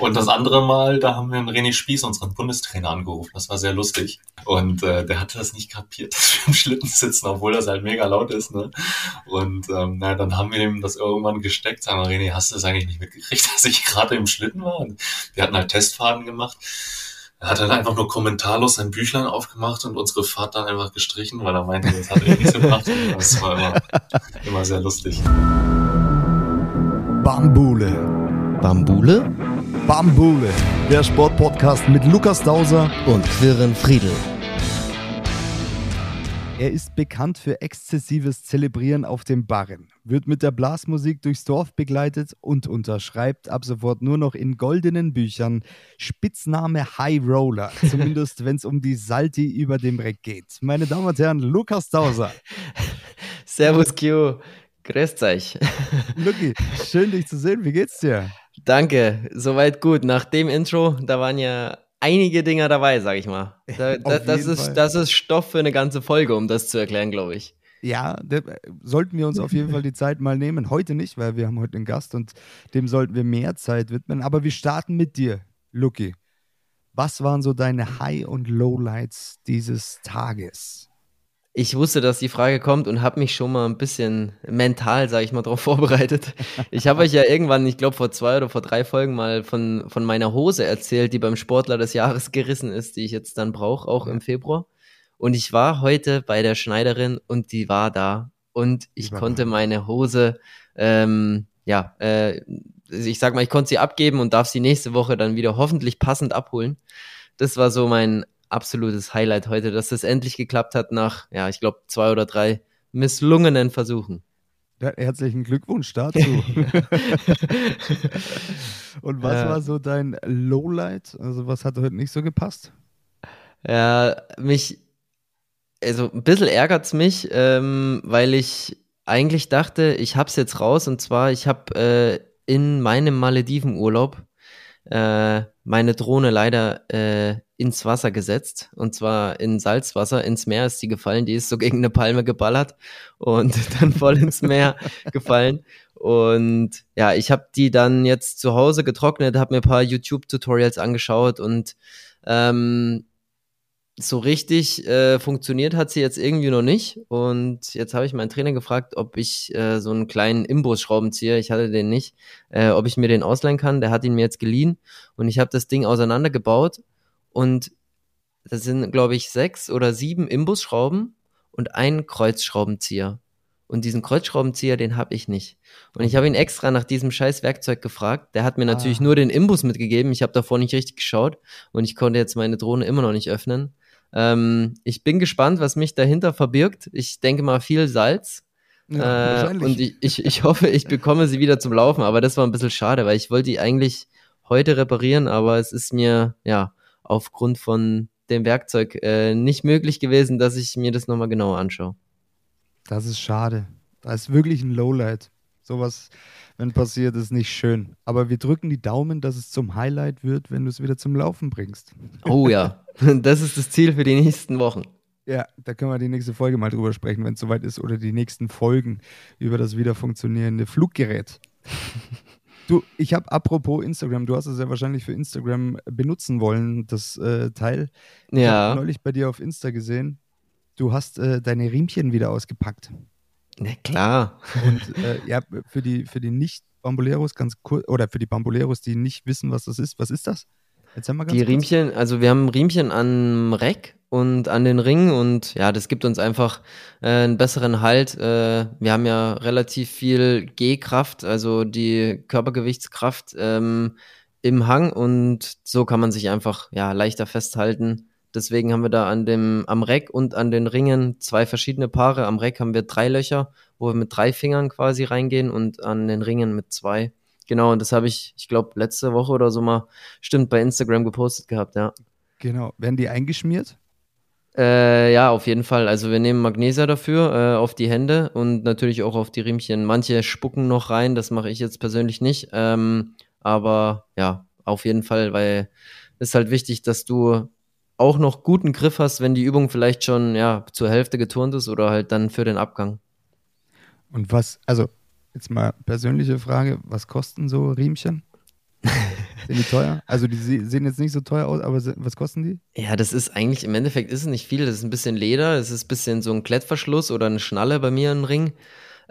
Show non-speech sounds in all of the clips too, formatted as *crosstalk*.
Und das andere Mal, da haben wir einen René Spieß, unseren Bundestrainer, angerufen. Das war sehr lustig. Und äh, der hatte das nicht kapiert, *laughs* dass wir im Schlitten sitzen, obwohl das halt mega laut ist. Ne? Und ähm, na, dann haben wir ihm das irgendwann gesteckt. Sagen wir, René, hast du das eigentlich nicht mitgekriegt, *laughs* dass ich gerade im Schlitten war? Und wir hatten halt Testfahrten gemacht. Er hat dann einfach nur kommentarlos sein Büchlein aufgemacht und unsere Fahrt dann einfach gestrichen, weil er meinte, das hat er nicht so gemacht. Das war immer, immer sehr lustig. Bambule. Bambule? Bambule. Der Sportpodcast mit Lukas Dauser und Quirin Friedel. Er ist bekannt für exzessives Zelebrieren auf dem Barren, wird mit der Blasmusik durchs Dorf begleitet und unterschreibt ab sofort nur noch in goldenen Büchern Spitzname High Roller, *laughs* zumindest wenn es um die Salti über dem Reck geht. Meine Damen und Herren, Lukas Dauser. Servus, Q. Grüßt euch. Lucky, schön dich zu sehen. Wie geht's dir? Danke, soweit gut. Nach dem Intro, da waren ja einige Dinger dabei, sag ich mal. *laughs* Da, da, das, ist, das ist Stoff für eine ganze Folge, um das zu erklären, glaube ich. Ja, sollten wir uns auf jeden Fall die Zeit mal nehmen. Heute nicht, weil wir haben heute einen Gast und dem sollten wir mehr Zeit widmen. Aber wir starten mit dir, Lucky. Was waren so deine High- und Lowlights dieses Tages? Ich wusste, dass die Frage kommt und habe mich schon mal ein bisschen mental, sage ich mal, darauf *laughs* vorbereitet. Ich habe euch ja irgendwann, ich glaube vor zwei oder vor drei Folgen mal von, von meiner Hose erzählt, die beim Sportler des Jahres gerissen ist, die ich jetzt dann brauche, auch im Februar. Und ich war heute bei der Schneiderin und die war da und ich konnte meine Hose, ähm, ja, äh, ich sag mal, ich konnte sie abgeben und darf sie nächste Woche dann wieder hoffentlich passend abholen. Das war so mein absolutes Highlight heute, dass es endlich geklappt hat nach, ja, ich glaube, zwei oder drei misslungenen Versuchen. Ja, herzlichen Glückwunsch dazu. *laughs* Und was war so dein Lowlight? Also was hat heute nicht so gepasst? Ja, mich, also ein bisschen ärgert es mich, ähm, weil ich eigentlich dachte, ich hab's jetzt raus und zwar, ich habe äh, in meinem Maledivenurlaub äh, meine Drohne leider äh, ins Wasser gesetzt und zwar in Salzwasser. Ins Meer ist sie gefallen. Die ist so gegen eine Palme geballert und *laughs* dann voll ins Meer gefallen. Und ja, ich habe die dann jetzt zu Hause getrocknet, habe mir ein paar YouTube-Tutorials angeschaut und ähm, so richtig äh, funktioniert hat sie jetzt irgendwie noch nicht. Und jetzt habe ich meinen Trainer gefragt, ob ich äh, so einen kleinen Imbusschraubenzieher, ich hatte den nicht, äh, ob ich mir den ausleihen kann. Der hat ihn mir jetzt geliehen und ich habe das Ding auseinandergebaut und das sind, glaube ich, sechs oder sieben Imbusschrauben und ein Kreuzschraubenzieher. Und diesen Kreuzschraubenzieher, den habe ich nicht. Und ich habe ihn extra nach diesem scheiß Werkzeug gefragt. Der hat mir ah. natürlich nur den Imbus mitgegeben. Ich habe davor nicht richtig geschaut und ich konnte jetzt meine Drohne immer noch nicht öffnen. Ähm, ich bin gespannt, was mich dahinter verbirgt. Ich denke mal viel Salz. Ja, äh, und ich, ich, ich hoffe, ich bekomme sie wieder zum Laufen. Aber das war ein bisschen schade, weil ich wollte die eigentlich heute reparieren, aber es ist mir ja aufgrund von dem Werkzeug äh, nicht möglich gewesen, dass ich mir das nochmal genauer anschaue. Das ist schade. Das ist wirklich ein Lowlight. Sowas, wenn passiert, ist nicht schön. Aber wir drücken die Daumen, dass es zum Highlight wird, wenn du es wieder zum Laufen bringst. Oh ja, *laughs* das ist das Ziel für die nächsten Wochen. Ja, da können wir die nächste Folge mal drüber sprechen, wenn es soweit ist, oder die nächsten Folgen über das wieder funktionierende Fluggerät. *laughs* Du, ich habe apropos Instagram, du hast es ja wahrscheinlich für Instagram benutzen wollen, das äh, Teil. Ich ja. habe neulich bei dir auf Insta gesehen, du hast äh, deine Riemchen wieder ausgepackt. Na klar. Und äh, ja, für die, für die Nicht-Bamboleros ganz kurz, oder für die Bamboleros, die nicht wissen, was das ist, was ist das? Erzähl mal ganz Die kurz. Riemchen, also wir haben Riemchen am Reck und an den Ringen und ja, das gibt uns einfach äh, einen besseren Halt. Äh, wir haben ja relativ viel G-Kraft, also die Körpergewichtskraft ähm, im Hang und so kann man sich einfach ja leichter festhalten. Deswegen haben wir da an dem, am Reck und an den Ringen zwei verschiedene Paare. Am Reck haben wir drei Löcher, wo wir mit drei Fingern quasi reingehen und an den Ringen mit zwei. Genau, und das habe ich, ich glaube, letzte Woche oder so mal, stimmt, bei Instagram gepostet gehabt, ja. Genau. Werden die eingeschmiert? Äh, ja, auf jeden Fall. Also wir nehmen Magnesia dafür äh, auf die Hände und natürlich auch auf die Riemchen. Manche spucken noch rein, das mache ich jetzt persönlich nicht. Ähm, aber ja, auf jeden Fall, weil es ist halt wichtig, dass du auch noch guten Griff hast, wenn die Übung vielleicht schon ja zur Hälfte geturnt ist oder halt dann für den Abgang. Und was, also jetzt mal persönliche Frage, was kosten so Riemchen? *laughs* Sind die teuer? Also die sehen jetzt nicht so teuer aus, aber was kosten die? Ja, das ist eigentlich, im Endeffekt ist es nicht viel. Das ist ein bisschen Leder, es ist ein bisschen so ein Klettverschluss oder eine Schnalle bei mir im Ring.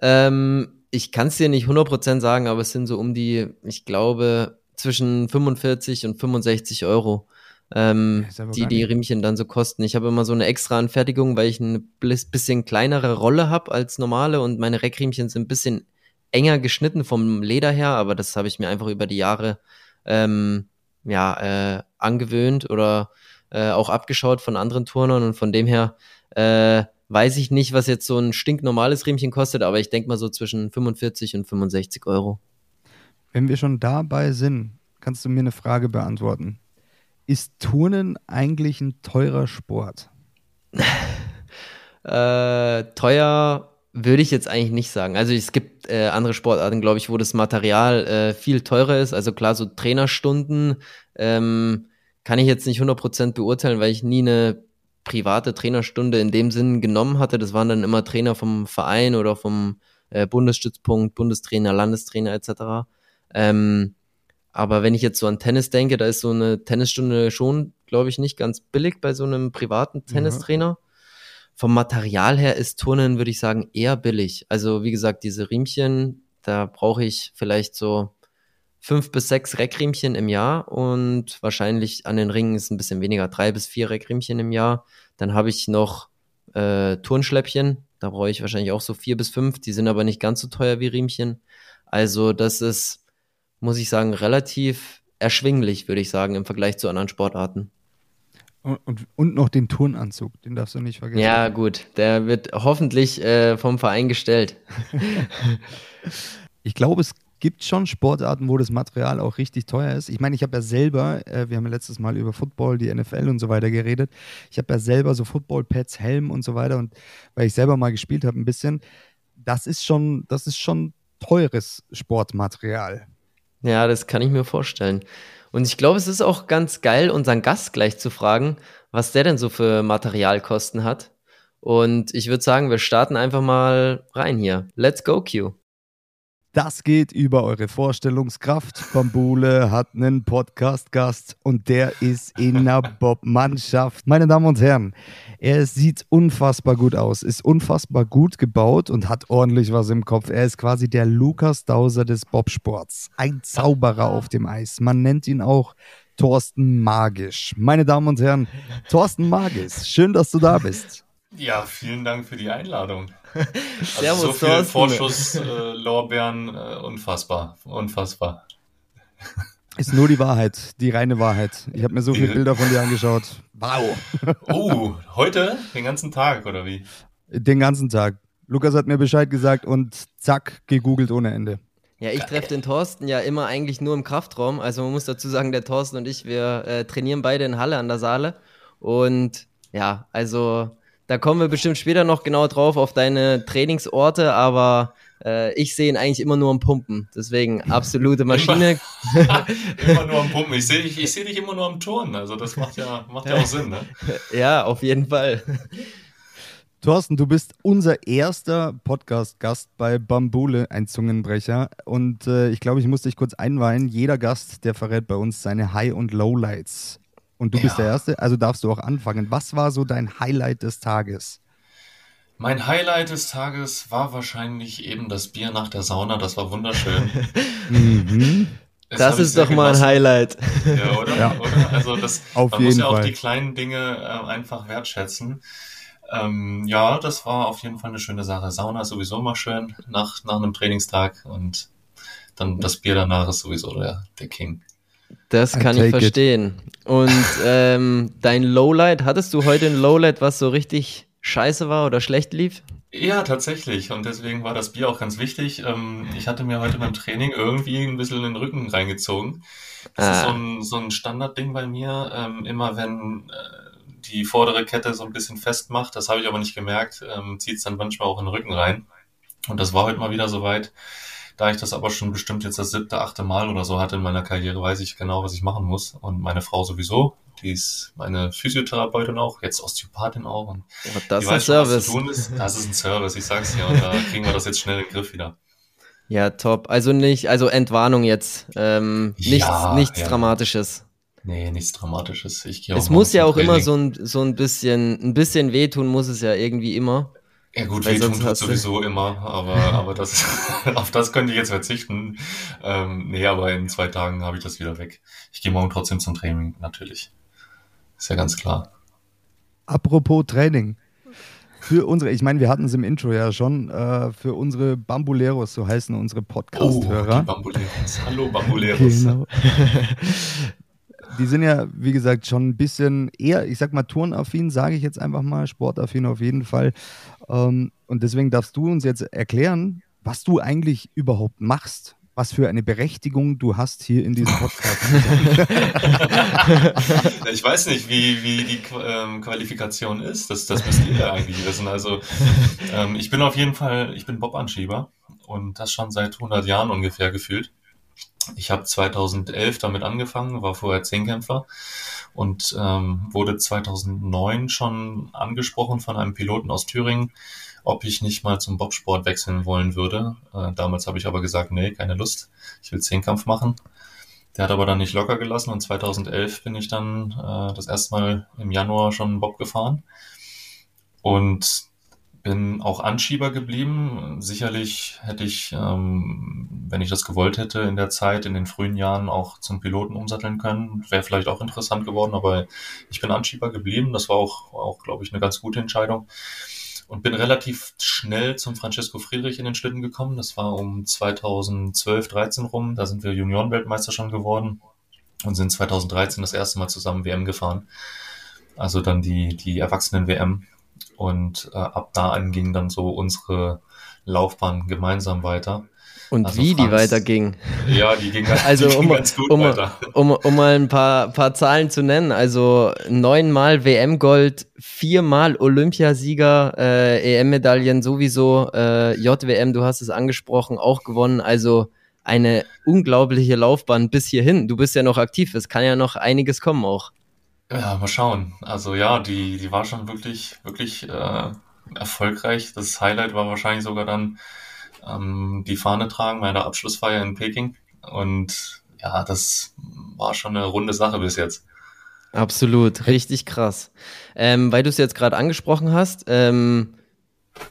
Ähm, ich kann es dir nicht 100% sagen, aber es sind so um die, ich glaube, zwischen 45 und 65 Euro, ähm, die die Riemchen dann so kosten. Ich habe immer so eine extra Anfertigung, weil ich eine bisschen kleinere Rolle habe als normale und meine Reckriemchen sind ein bisschen enger geschnitten vom Leder her, aber das habe ich mir einfach über die Jahre ähm, ja, äh, angewöhnt oder äh, auch abgeschaut von anderen Turnern und von dem her äh, weiß ich nicht, was jetzt so ein stinknormales Riemchen kostet, aber ich denke mal so zwischen 45 und 65 Euro. Wenn wir schon dabei sind, kannst du mir eine Frage beantworten. Ist Turnen eigentlich ein teurer Sport? *laughs* äh, teuer würde ich jetzt eigentlich nicht sagen. Also es gibt äh, andere Sportarten, glaube ich, wo das Material äh, viel teurer ist. Also klar, so Trainerstunden ähm, kann ich jetzt nicht 100% beurteilen, weil ich nie eine private Trainerstunde in dem Sinn genommen hatte. Das waren dann immer Trainer vom Verein oder vom äh, Bundesstützpunkt, Bundestrainer, Landestrainer etc. Ähm, aber wenn ich jetzt so an Tennis denke, da ist so eine Tennisstunde schon, glaube ich, nicht ganz billig bei so einem privaten Tennistrainer. Ja vom Material her ist Turnen, würde ich sagen, eher billig. Also wie gesagt, diese Riemchen, da brauche ich vielleicht so fünf bis sechs Reckriemchen im Jahr und wahrscheinlich an den Ringen ist ein bisschen weniger, drei bis vier Reckriemchen im Jahr. Dann habe ich noch äh, Turnschläppchen, da brauche ich wahrscheinlich auch so vier bis fünf, die sind aber nicht ganz so teuer wie Riemchen. Also das ist, muss ich sagen, relativ erschwinglich, würde ich sagen, im Vergleich zu anderen Sportarten. Und, und, noch den Turnanzug, den darfst du nicht vergessen. Ja, gut, der wird hoffentlich äh, vom Verein gestellt. *laughs* ich glaube, es gibt schon Sportarten, wo das Material auch richtig teuer ist. Ich meine, ich habe ja selber, äh, wir haben ja letztes Mal über Football, die NFL und so weiter geredet. Ich habe ja selber so Football-Pads, Helm und so weiter. Und weil ich selber mal gespielt habe, ein bisschen, das ist schon, das ist schon teures Sportmaterial. Ja, das kann ich mir vorstellen. Und ich glaube, es ist auch ganz geil, unseren Gast gleich zu fragen, was der denn so für Materialkosten hat. Und ich würde sagen, wir starten einfach mal rein hier. Let's go, Q. Das geht über eure Vorstellungskraft. Bambule hat einen Podcast-Gast und der ist in der Bob-Mannschaft. Meine Damen und Herren, er sieht unfassbar gut aus, ist unfassbar gut gebaut und hat ordentlich was im Kopf. Er ist quasi der Lukas Dauser des Bobsports. Ein Zauberer auf dem Eis. Man nennt ihn auch Thorsten Magisch. Meine Damen und Herren, Thorsten Magisch, schön, dass du da bist. Ja, vielen Dank für die Einladung. *laughs* Also so viel Vorschusslorbeeren, äh, äh, unfassbar, unfassbar. *laughs* Ist nur die Wahrheit, die reine Wahrheit. Ich habe mir so viele Bilder von dir angeschaut. Wow. *laughs* Oh, heute? Den ganzen Tag, oder wie? Den ganzen Tag. Lukas hat mir Bescheid gesagt und zack, gegoogelt ohne Ende. Ja, ich treffe den Thorsten ja immer eigentlich nur im Kraftraum. Also man muss dazu sagen, der Thorsten und ich, wir äh, trainieren beide in Halle an der Saale. Und ja, also da kommen wir bestimmt später noch genau drauf auf deine Trainingsorte, aber äh, ich sehe ihn eigentlich immer nur am Pumpen. Deswegen absolute Maschine. Immer, *laughs* immer nur am *laughs* Pumpen. Ich sehe dich, ich seh dich immer nur am Turnen. Also das macht ja, macht ja auch Sinn, ne? *laughs* Ja, auf jeden Fall. Thorsten, du bist unser erster Podcast-Gast bei Bambule, ein Zungenbrecher. Und äh, ich glaube, ich muss dich kurz einweihen. Jeder Gast, der verrät bei uns seine High- und Lowlights. Und du ja. bist der Erste, also darfst du auch anfangen. Was war so dein Highlight des Tages? Mein Highlight des Tages war wahrscheinlich eben das Bier nach der Sauna. Das war wunderschön. *laughs* mhm. Das ist doch mal ein Highlight. Ja, oder? Ja. oder? Also das, *laughs* Auf man jeden muss ja Fall. auch die kleinen Dinge äh, einfach wertschätzen. Ähm, ja, das war auf jeden Fall eine schöne Sache. Sauna ist sowieso mal schön nach, nach einem Trainingstag und dann das Bier danach ist sowieso der, der King. Das kann ich verstehen. It. Und ähm, dein Lowlight, hattest du heute ein Lowlight, was so richtig scheiße war oder schlecht lief? Ja, tatsächlich. Und deswegen war das Bier auch ganz wichtig. Ähm, ich hatte mir heute beim Training irgendwie ein bisschen in den Rücken reingezogen. Das ah. ist so ein, so ein Standardding bei mir. Ähm, immer wenn äh, die vordere Kette so ein bisschen festmacht, das habe ich aber nicht gemerkt, ähm, zieht es dann manchmal auch in den Rücken rein. Und das war heute mal wieder soweit. Da ich das aber schon bestimmt jetzt das siebte, achte Mal oder so hatte in meiner Karriere, weiß ich genau, was ich machen muss. Und meine Frau sowieso. Die ist meine Physiotherapeutin auch, jetzt Osteopathin auch. Und oh, das ist ein Service. Schon, ist. Das ist ein Service, ich sag's dir. Und da *laughs* kriegen wir das jetzt schnell in den Griff wieder. Ja, top. Also nicht, also Entwarnung jetzt. Ähm, nichts Ja, nichts ja. Dramatisches. Nee, nichts Dramatisches. Ich gehe Es muss ja auch zum immer Training. so ein, so ein bisschen, ein bisschen wehtun muss es ja irgendwie immer. Ja gut, Weil wehtun tut sowieso immer, aber, *laughs* aber das, *laughs* auf das könnte ich jetzt verzichten. Ähm, nee, aber in zwei Tagen habe ich das wieder weg. Ich gehe morgen trotzdem zum Training, natürlich. Ist ja ganz klar. Apropos Training. Für unsere, ich meine, wir hatten es im Intro ja schon, äh, für unsere Bambuleros, so heißen unsere Oh, die Podcast-Hörer. Bambuleros. Hallo Bambuleros. Genau. *laughs* Die sind ja, wie gesagt, schon ein bisschen eher, ich sag mal, turnaffin, sage ich jetzt einfach mal, sportaffin auf jeden Fall. Ähm, und deswegen darfst du uns jetzt erklären, was du eigentlich überhaupt machst. Was für eine Berechtigung du hast hier in diesem Podcast. *laughs* Ich weiß nicht, wie, wie die ähm, Qualifikation ist. Das, das müsst ihr eigentlich wissen. Also ähm, ich bin auf jeden Fall, ich bin Bob-Anschieber und das schon seit 100 Jahren ungefähr gefühlt. Ich habe 2011 damit angefangen, war vorher Zehnkämpfer und ähm, wurde 2009 schon angesprochen von einem Piloten aus Thüringen, ob ich nicht mal zum Bobsport wechseln wollen würde. Äh, damals habe ich aber gesagt, nee, keine Lust, ich will Zehnkampf machen. Der hat aber dann nicht locker gelassen und 2011 bin ich dann äh, das erste Mal im Januar schon Bob gefahren und bin auch Anschieber geblieben. Sicherlich hätte ich, ähm, wenn ich das gewollt hätte, in der Zeit, in den frühen Jahren auch zum Piloten umsatteln können. Wäre vielleicht auch interessant geworden, aber ich bin Anschieber geblieben. Das war auch, auch glaube ich, eine ganz gute Entscheidung. Und bin relativ schnell zum Francesco Friedrich in den Schlitten gekommen. Das war um 2012, 13 rum. Da sind wir Juniorenweltmeister schon geworden und sind 2013 das erste Mal zusammen WM gefahren. Also dann die, die Erwachsenen-WM. Und äh, ab da an ging dann so unsere Laufbahn gemeinsam weiter. Und Also wie die Franz- weiterging. Ja, die ging, *laughs* Also die ging um- ganz gut um- weiter. Um, um mal ein paar, paar Zahlen zu nennen, also neunmal WM-Gold, viermal Olympiasieger, äh, EM-Medaillen sowieso, äh, JWM, du hast es angesprochen, auch gewonnen, also eine unglaubliche Laufbahn bis hierhin. Du bist ja noch aktiv, es kann ja noch einiges kommen auch. Ja, mal schauen. Also ja, die, die war schon wirklich, wirklich äh, erfolgreich. Das Highlight war wahrscheinlich sogar dann ähm, die Fahne tragen bei der Abschlussfeier in Peking. Und ja, das war schon eine runde Sache bis jetzt. Absolut, richtig krass. Ähm, weil du es jetzt gerade angesprochen hast, ähm,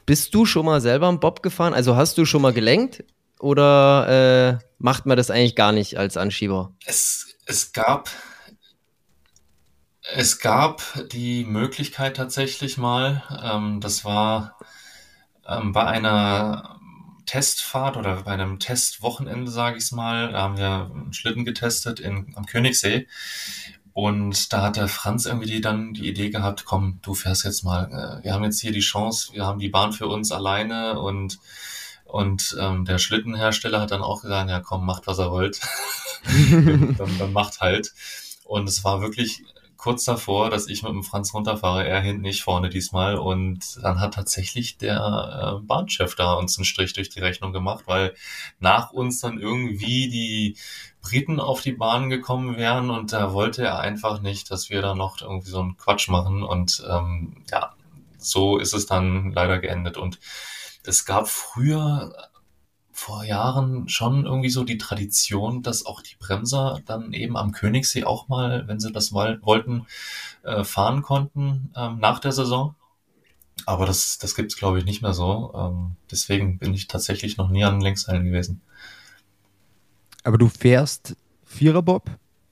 bist du schon mal selber einen Bob gefahren? Also hast du schon mal gelenkt oder äh, macht man das eigentlich gar nicht als Anschieber? Es, es gab, es gab die Möglichkeit tatsächlich mal, ähm, das war ähm, bei einer Testfahrt oder bei einem Testwochenende, sage ich es mal, da haben wir einen Schlitten getestet in, am Königssee. Und da hat der Franz irgendwie die, dann die Idee gehabt, komm, du fährst jetzt mal, äh, wir haben jetzt hier die Chance, wir haben die Bahn für uns alleine und und ähm, der Schlittenhersteller hat dann auch gesagt, ja komm, macht was er wollt. *laughs* *laughs* dann, dann macht halt. Und es war wirklich kurz davor, dass ich mit dem Franz runterfahre, er hinten, ich vorne diesmal. Und dann hat tatsächlich der äh, Bahnchef da uns einen Strich durch die Rechnung gemacht, weil nach uns dann irgendwie die Briten auf die Bahn gekommen wären und da wollte er einfach nicht, dass wir da noch irgendwie so einen Quatsch machen. Und ähm, ja, so ist es dann leider geendet. Und es gab früher vor Jahren schon irgendwie so die Tradition, dass auch die Bremser dann eben am Königssee auch mal, wenn sie das wol- wollten, äh, fahren konnten ähm, nach der Saison. Aber das, das gibt's glaube ich, nicht mehr so. Ähm, deswegen bin ich tatsächlich noch nie an Längsseilen gewesen. Aber du fährst Viererbob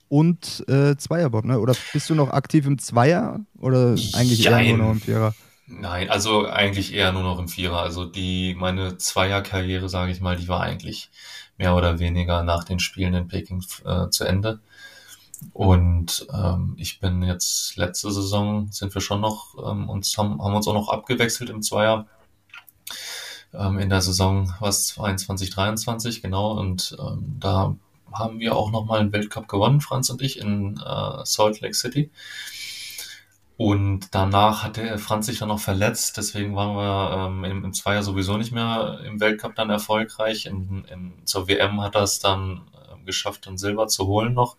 und äh, Zweierbob, ne? Oder bist du noch aktiv im Zweier oder eigentlich eher Jein. nur noch im Vierer? Nein, also eigentlich eher nur noch im Vierer. Also die, meine Zweierkarriere, sage ich mal, die war eigentlich mehr oder weniger nach den Spielen in Peking äh, zu Ende. Und ähm, ich bin jetzt letzte Saison sind wir schon noch ähm, uns haben, haben uns auch noch abgewechselt im Zweier ähm, in der Saison was 22 23 genau und ähm, da haben wir auch noch mal einen Weltcup gewonnen Franz und ich in äh, Salt Lake City und danach hatte Franz sich dann noch verletzt, deswegen waren wir ähm, im, im Zweier sowieso nicht mehr im Weltcup dann erfolgreich. In, in, zur WM hat er es dann ähm, geschafft, dann Silber zu holen noch.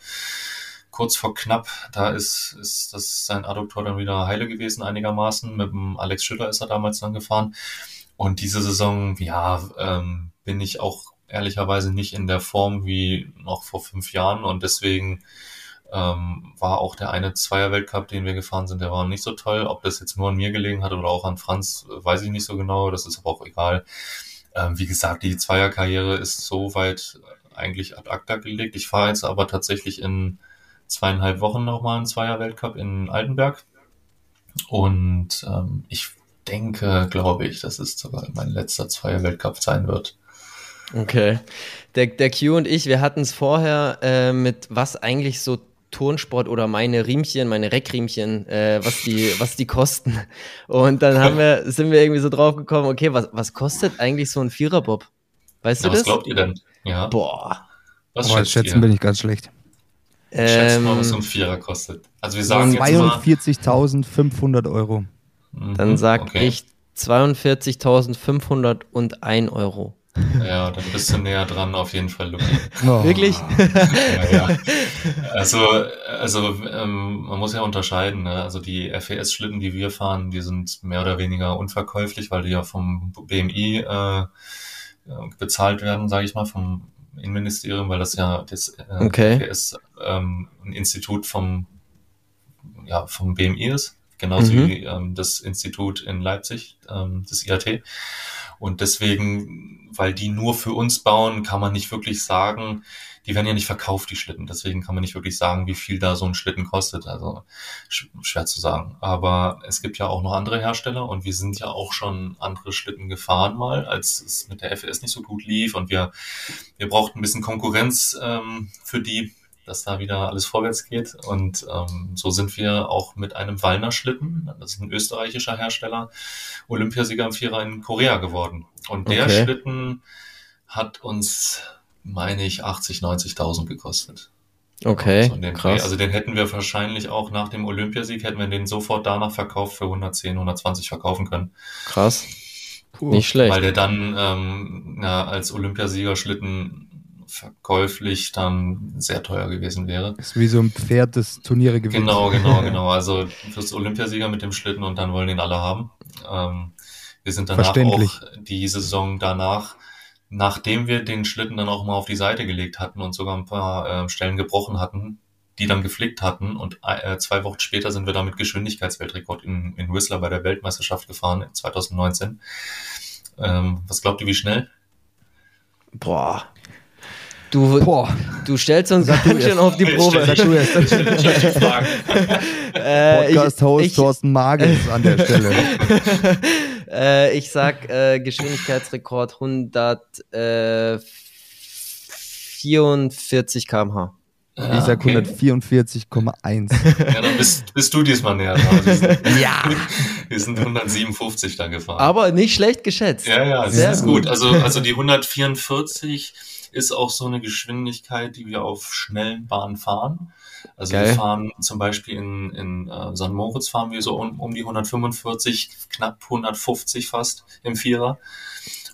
Kurz vor knapp, da ist, ist das sein Adduktor dann wieder heile gewesen einigermaßen. Mit dem Alex Schütter ist er damals dann gefahren. Und diese Saison, ja, ähm, bin ich auch ehrlicherweise nicht in der Form wie noch vor fünf Jahren und deswegen ähm, war auch der eine Zweier-Weltcup, den wir gefahren sind, der war nicht so toll. Ob das jetzt nur an mir gelegen hat oder auch an Franz, weiß ich nicht so genau. Das ist aber auch egal. Ähm, wie gesagt, die Zweierkarriere ist so weit eigentlich ad acta gelegt. Ich fahre jetzt aber tatsächlich in zweieinhalb Wochen nochmal einen Zweier-Weltcup in Altenberg. Und ähm, ich denke, glaube ich, dass es sogar mein letzter Zweier-Weltcup sein wird. Okay. Der, der Q und ich, wir hatten es vorher äh, mit was eigentlich so Turnsport oder meine Riemchen, meine Reckriemchen, äh, was die, was die kosten. Und dann haben wir, sind wir irgendwie so drauf gekommen, okay, was, was kostet eigentlich so ein Viererbob? Weißt Ja, du was das? glaubt ihr denn? Ja. Boah. Was Aber schätzt schätzen ihr? bin ich ganz schlecht. Schätzt mal, was so Ähm, ein Vierer kostet. Also wir sagen jetzt mal. 42.500 Euro. Mhm, dann sag okay. ich 42.501 Euro. *laughs* Ja, dann bist du näher dran, auf jeden Fall, Luki. Oh. Wirklich? Ja, ja. Also, also ähm, man muss ja unterscheiden. Ne? Also die FES-Schlitten, die wir fahren, die sind mehr oder weniger unverkäuflich, weil die ja vom BMI äh, äh, bezahlt werden, sage ich mal, vom Innenministerium, weil das ja das äh, Okay. FES ähm, ein Institut vom ja vom BMI ist, genauso Mhm. wie ähm, das Institut in Leipzig, ähm, das IAT. Und deswegen, weil die nur für uns bauen, kann man nicht wirklich sagen, die werden ja nicht verkauft, die Schlitten. Deswegen kann man nicht wirklich sagen, wie viel da so ein Schlitten kostet. Also sch schwer zu sagen. Aber es gibt ja auch noch andere Hersteller und wir sind ja auch schon andere Schlitten gefahren mal, als es mit der FS nicht so gut lief. Und wir, wir brauchten ein bisschen Konkurrenz ähm, für die, dass da wieder alles vorwärts geht. Und ähm, so sind wir auch mit einem Wallner Schlitten, das ist ein österreichischer Hersteller, Olympiasieger im Vierer in Korea geworden. Und der Okay. Schlitten hat uns, meine ich, 80, 90.000 gekostet. Okay, So in dem Dreh. krass. Also den hätten wir wahrscheinlich auch nach dem Olympiasieg, hätten wir den sofort danach verkauft für 110, 120 verkaufen können. Krass. Puh. Nicht schlecht. Weil der dann ähm, ja, als Olympiasieger Schlitten verkäuflich dann sehr teuer gewesen wäre. ist wie so ein Pferd, das Turniere gewinnt. Genau, genau, *laughs* genau. Also fürs Olympiasieger mit dem Schlitten und dann wollen ihn alle haben. Ähm, wir sind danach auch die Saison danach, nachdem wir den Schlitten dann auch mal auf die Seite gelegt hatten und sogar ein paar äh, Stellen gebrochen hatten, die dann gepflegt hatten und äh, zwei Wochen später sind wir damit Geschwindigkeitsweltrekord in, in Whistler bei der Weltmeisterschaft gefahren, 2019. Ähm, was glaubt ihr, wie schnell? Boah. Du, Boah, du stellst uns ganz schön auf die Probe. sag du erst. *laughs* Äh, Podcast-Host ich, Thorsten Magels an der Stelle. *laughs* äh, ich sag äh, Geschwindigkeitsrekord 144 km/h. Ich sag 144,1. Ja, dann bist, bist du diesmal näher dran. Wir sind, *laughs* Ja. wir sind 157 da gefahren. Aber nicht schlecht geschätzt. Ja, ja, das Sehr ist gut. gut. Also, also die 144 ist auch so eine Geschwindigkeit, die wir auf schnellen Bahnen fahren. Also Geil. wir fahren zum Beispiel in, in äh, St. Moritz fahren wir so um, um die 145, knapp 150 fast im Vierer.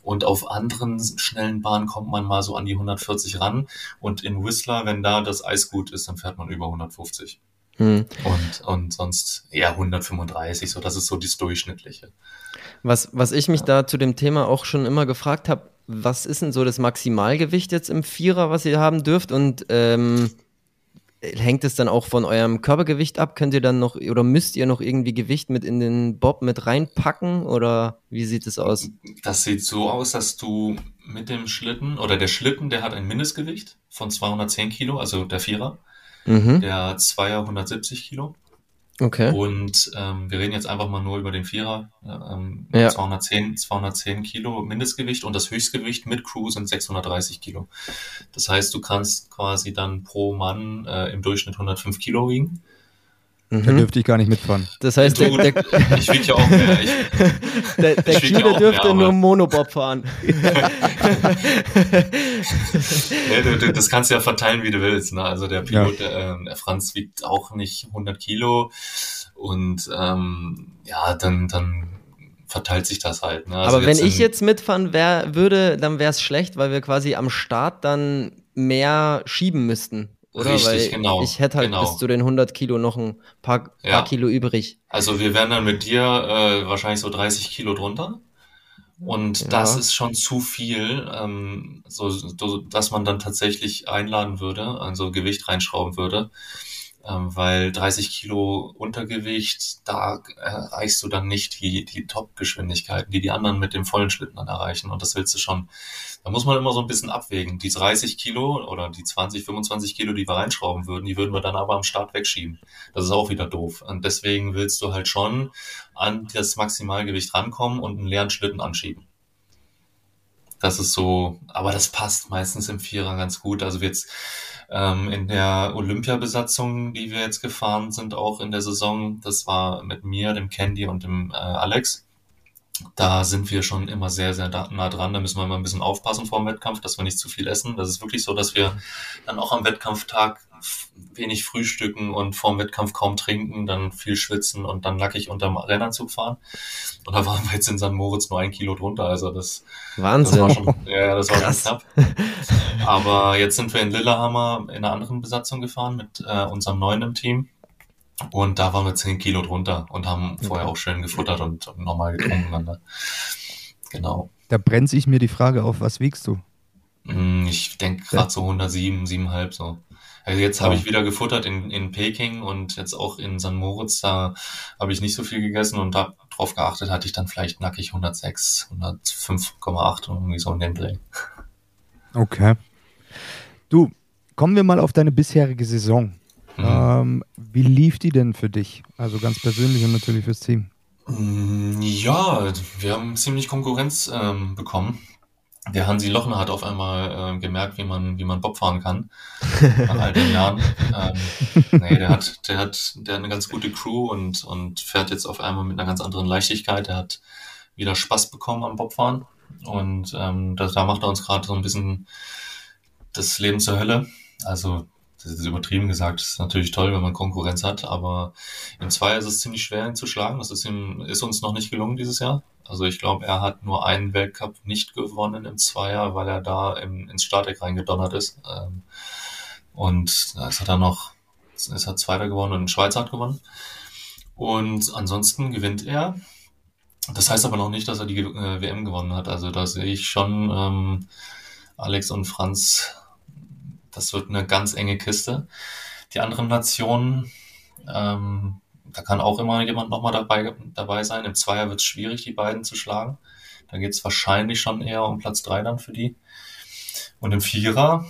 Und auf anderen schnellen Bahnen kommt man mal so an die 140 ran. Und in Whistler, wenn da das Eis gut ist, dann fährt man über 150. Hm. Und, und sonst eher 135, so das ist so das Durchschnittliche. Was, was ich mich da zu dem Thema auch schon immer gefragt habe, was ist denn so das Maximalgewicht jetzt im Vierer, was ihr haben dürft? Und ähm, hängt es dann auch von eurem Körpergewicht ab? Könnt ihr dann noch oder müsst ihr noch irgendwie Gewicht mit in den Bob mit reinpacken? Oder wie sieht es aus? Das sieht so aus, dass du mit dem Schlitten, oder der Schlitten, der hat ein Mindestgewicht von 210 Kilo, also der Vierer, Mhm. der Zweier 170 Kilo. Okay. Und ähm, wir reden jetzt einfach mal nur über den Vierer. Ähm, Ja. 210, 210 Kilo Mindestgewicht und das Höchstgewicht mit Crew sind 630 Kilo. Das heißt, du kannst quasi dann pro Mann äh, im Durchschnitt 105 Kilo wiegen. Da Mhm. dürfte ich gar nicht mitfahren. Das heißt, der, Du, der, ich wiege ja auch mehr. Ich, *laughs* der, der Q, ja dürfte mehr, nur Monobob fahren. *laughs* *laughs* Nee, du, du, das kannst du ja verteilen, wie du willst. Ne? Also der Pilot, der, äh, der Franz wiegt auch nicht 100 Kilo und ähm, ja, dann, dann verteilt sich das halt. Ne? Also Aber wenn ich jetzt mitfahren wär, würde, dann wäre es schlecht, weil wir quasi am Start dann mehr schieben müssten. Oder? Richtig, weil genau, ich hätte halt genau. bis zu den 100 Kilo noch ein paar, Ja. paar Kilo übrig. Also wir wären dann mit dir äh, wahrscheinlich so 30 Kilo drunter Und Ja. das ist schon zu viel, ähm, so, so, dass man dann tatsächlich einladen würde, also Gewicht reinschrauben würde. Ähm, weil 30 Kilo Untergewicht, da erreichst du dann nicht die, die Top-Geschwindigkeiten, die die anderen mit dem vollen Schlitten dann erreichen. Und das willst du schon. Da muss man immer so ein bisschen abwägen. Die 30 Kilo oder die 20, 25 Kilo, die wir reinschrauben würden, die würden wir dann aber am Start wegschieben. Das ist auch wieder doof. Und deswegen willst du halt schon an das Maximalgewicht rankommen und einen leeren Schlitten anschieben. Das ist so, aber das passt meistens im Vierer ganz gut. Also jetzt ähm, in der Olympiabesatzung, die wir jetzt gefahren sind, auch in der Saison, das war mit mir, dem Candy und dem äh, Alex. Da sind wir schon immer sehr, sehr nah dran. Da müssen wir immer ein bisschen aufpassen vor dem Wettkampf, dass wir nicht zu viel essen. Das ist wirklich so, dass wir dann auch am Wettkampftag wenig frühstücken und vor dem Wettkampf kaum trinken, dann viel schwitzen und dann nackig unterm Rennanzug fahren. Und da waren wir jetzt in St. Moritz nur ein Kilo drunter. Also das, das war Wahnsinn. schon, ja, das war schon knapp. Aber jetzt sind wir in Lillehammer in einer anderen Besatzung gefahren mit äh, unserem neuen im Team. Und da waren wir 10 Kilo drunter und haben vorher auch schön gefuttert und, und normal getrunken. Dann? Genau. Da brennt sich mir die Frage auf, was wiegst du? Mm, Ich denke gerade so 107, 7,5 so. Also jetzt habe ich wieder gefuttert in, in Peking und jetzt auch in St. Moritz, da habe ich nicht so viel gegessen und da drauf geachtet hatte ich dann vielleicht nackig 106, 105,8 irgendwie so in den Dreh. Okay. Du, kommen wir mal auf deine bisherige Saison. Mhm. Ähm, wie lief die denn für dich? Also ganz persönlich und natürlich fürs Team. Mm, Ja, wir haben ziemlich Konkurrenz ähm, bekommen. Der Hansi Lochner hat auf einmal äh, gemerkt, wie man, wie man Bob fahren kann. *laughs* Nach all den Jahren. Ähm, nee, der hat, der hat, der hat eine ganz gute Crew und, und fährt jetzt auf einmal mit einer ganz anderen Leichtigkeit. Er hat wieder Spaß bekommen am Bobfahren. Und ähm, da, da macht er uns gerade so ein bisschen das Leben zur Hölle. Also, das ist übertrieben gesagt, das ist natürlich toll, wenn man Konkurrenz hat, aber im Zweier ist es ziemlich schwer, ihn zu schlagen. Das ist, ihm, ist uns noch nicht gelungen dieses Jahr. Also ich glaube, er hat nur einen Weltcup nicht gewonnen im Zweier, weil er da im, ins Starteck reingedonnert ist. Ähm, und da ist er noch, ist er Zweiter geworden und ein Schweizer hat gewonnen. Und ansonsten gewinnt er. Das heißt aber noch nicht, dass er die äh, WM gewonnen hat. Also da sehe ich schon ähm, Alex und Franz, das wird eine ganz enge Kiste. Die anderen Nationen, ähm, da kann auch immer jemand nochmal dabei, dabei sein. Im Zweier wird es schwierig, die beiden zu schlagen. Da geht es wahrscheinlich schon eher um Platz drei dann für die. Und im Vierer,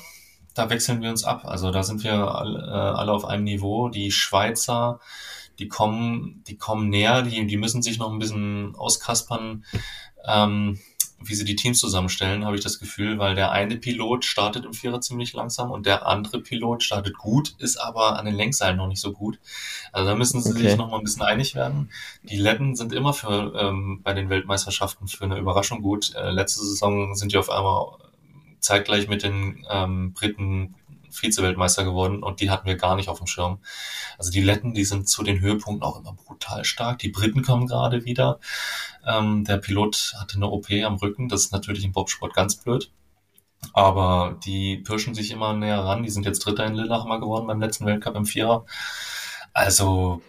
da wechseln wir uns ab. Also da sind wir alle, äh, alle auf einem Niveau. Die Schweizer, die kommen, die kommen näher, die, die müssen sich noch ein bisschen auskaspern, ähm, wie sie die Teams zusammenstellen, habe ich das Gefühl, weil der eine Pilot startet im Vierer ziemlich langsam und der andere Pilot startet gut, ist aber an den Lenkseilen noch nicht so gut. Also da müssen sie Okay. sich noch mal ein bisschen einig werden. Die Letten sind immer für ähm, bei den Weltmeisterschaften für eine Überraschung gut. Äh, letzte Saison sind die auf einmal zeitgleich mit den ähm, Briten Vize-Weltmeister geworden und die hatten wir gar nicht auf dem Schirm. Also die Letten, die sind zu den Höhepunkten auch immer brutal stark. Die Briten kommen gerade wieder. Ähm, der Pilot hatte eine OP am Rücken. Das ist natürlich im Bobsport ganz blöd. Aber die pirschen sich immer näher ran. Die sind jetzt Dritter in Lillehammer geworden beim letzten Weltcup im Vierer. Also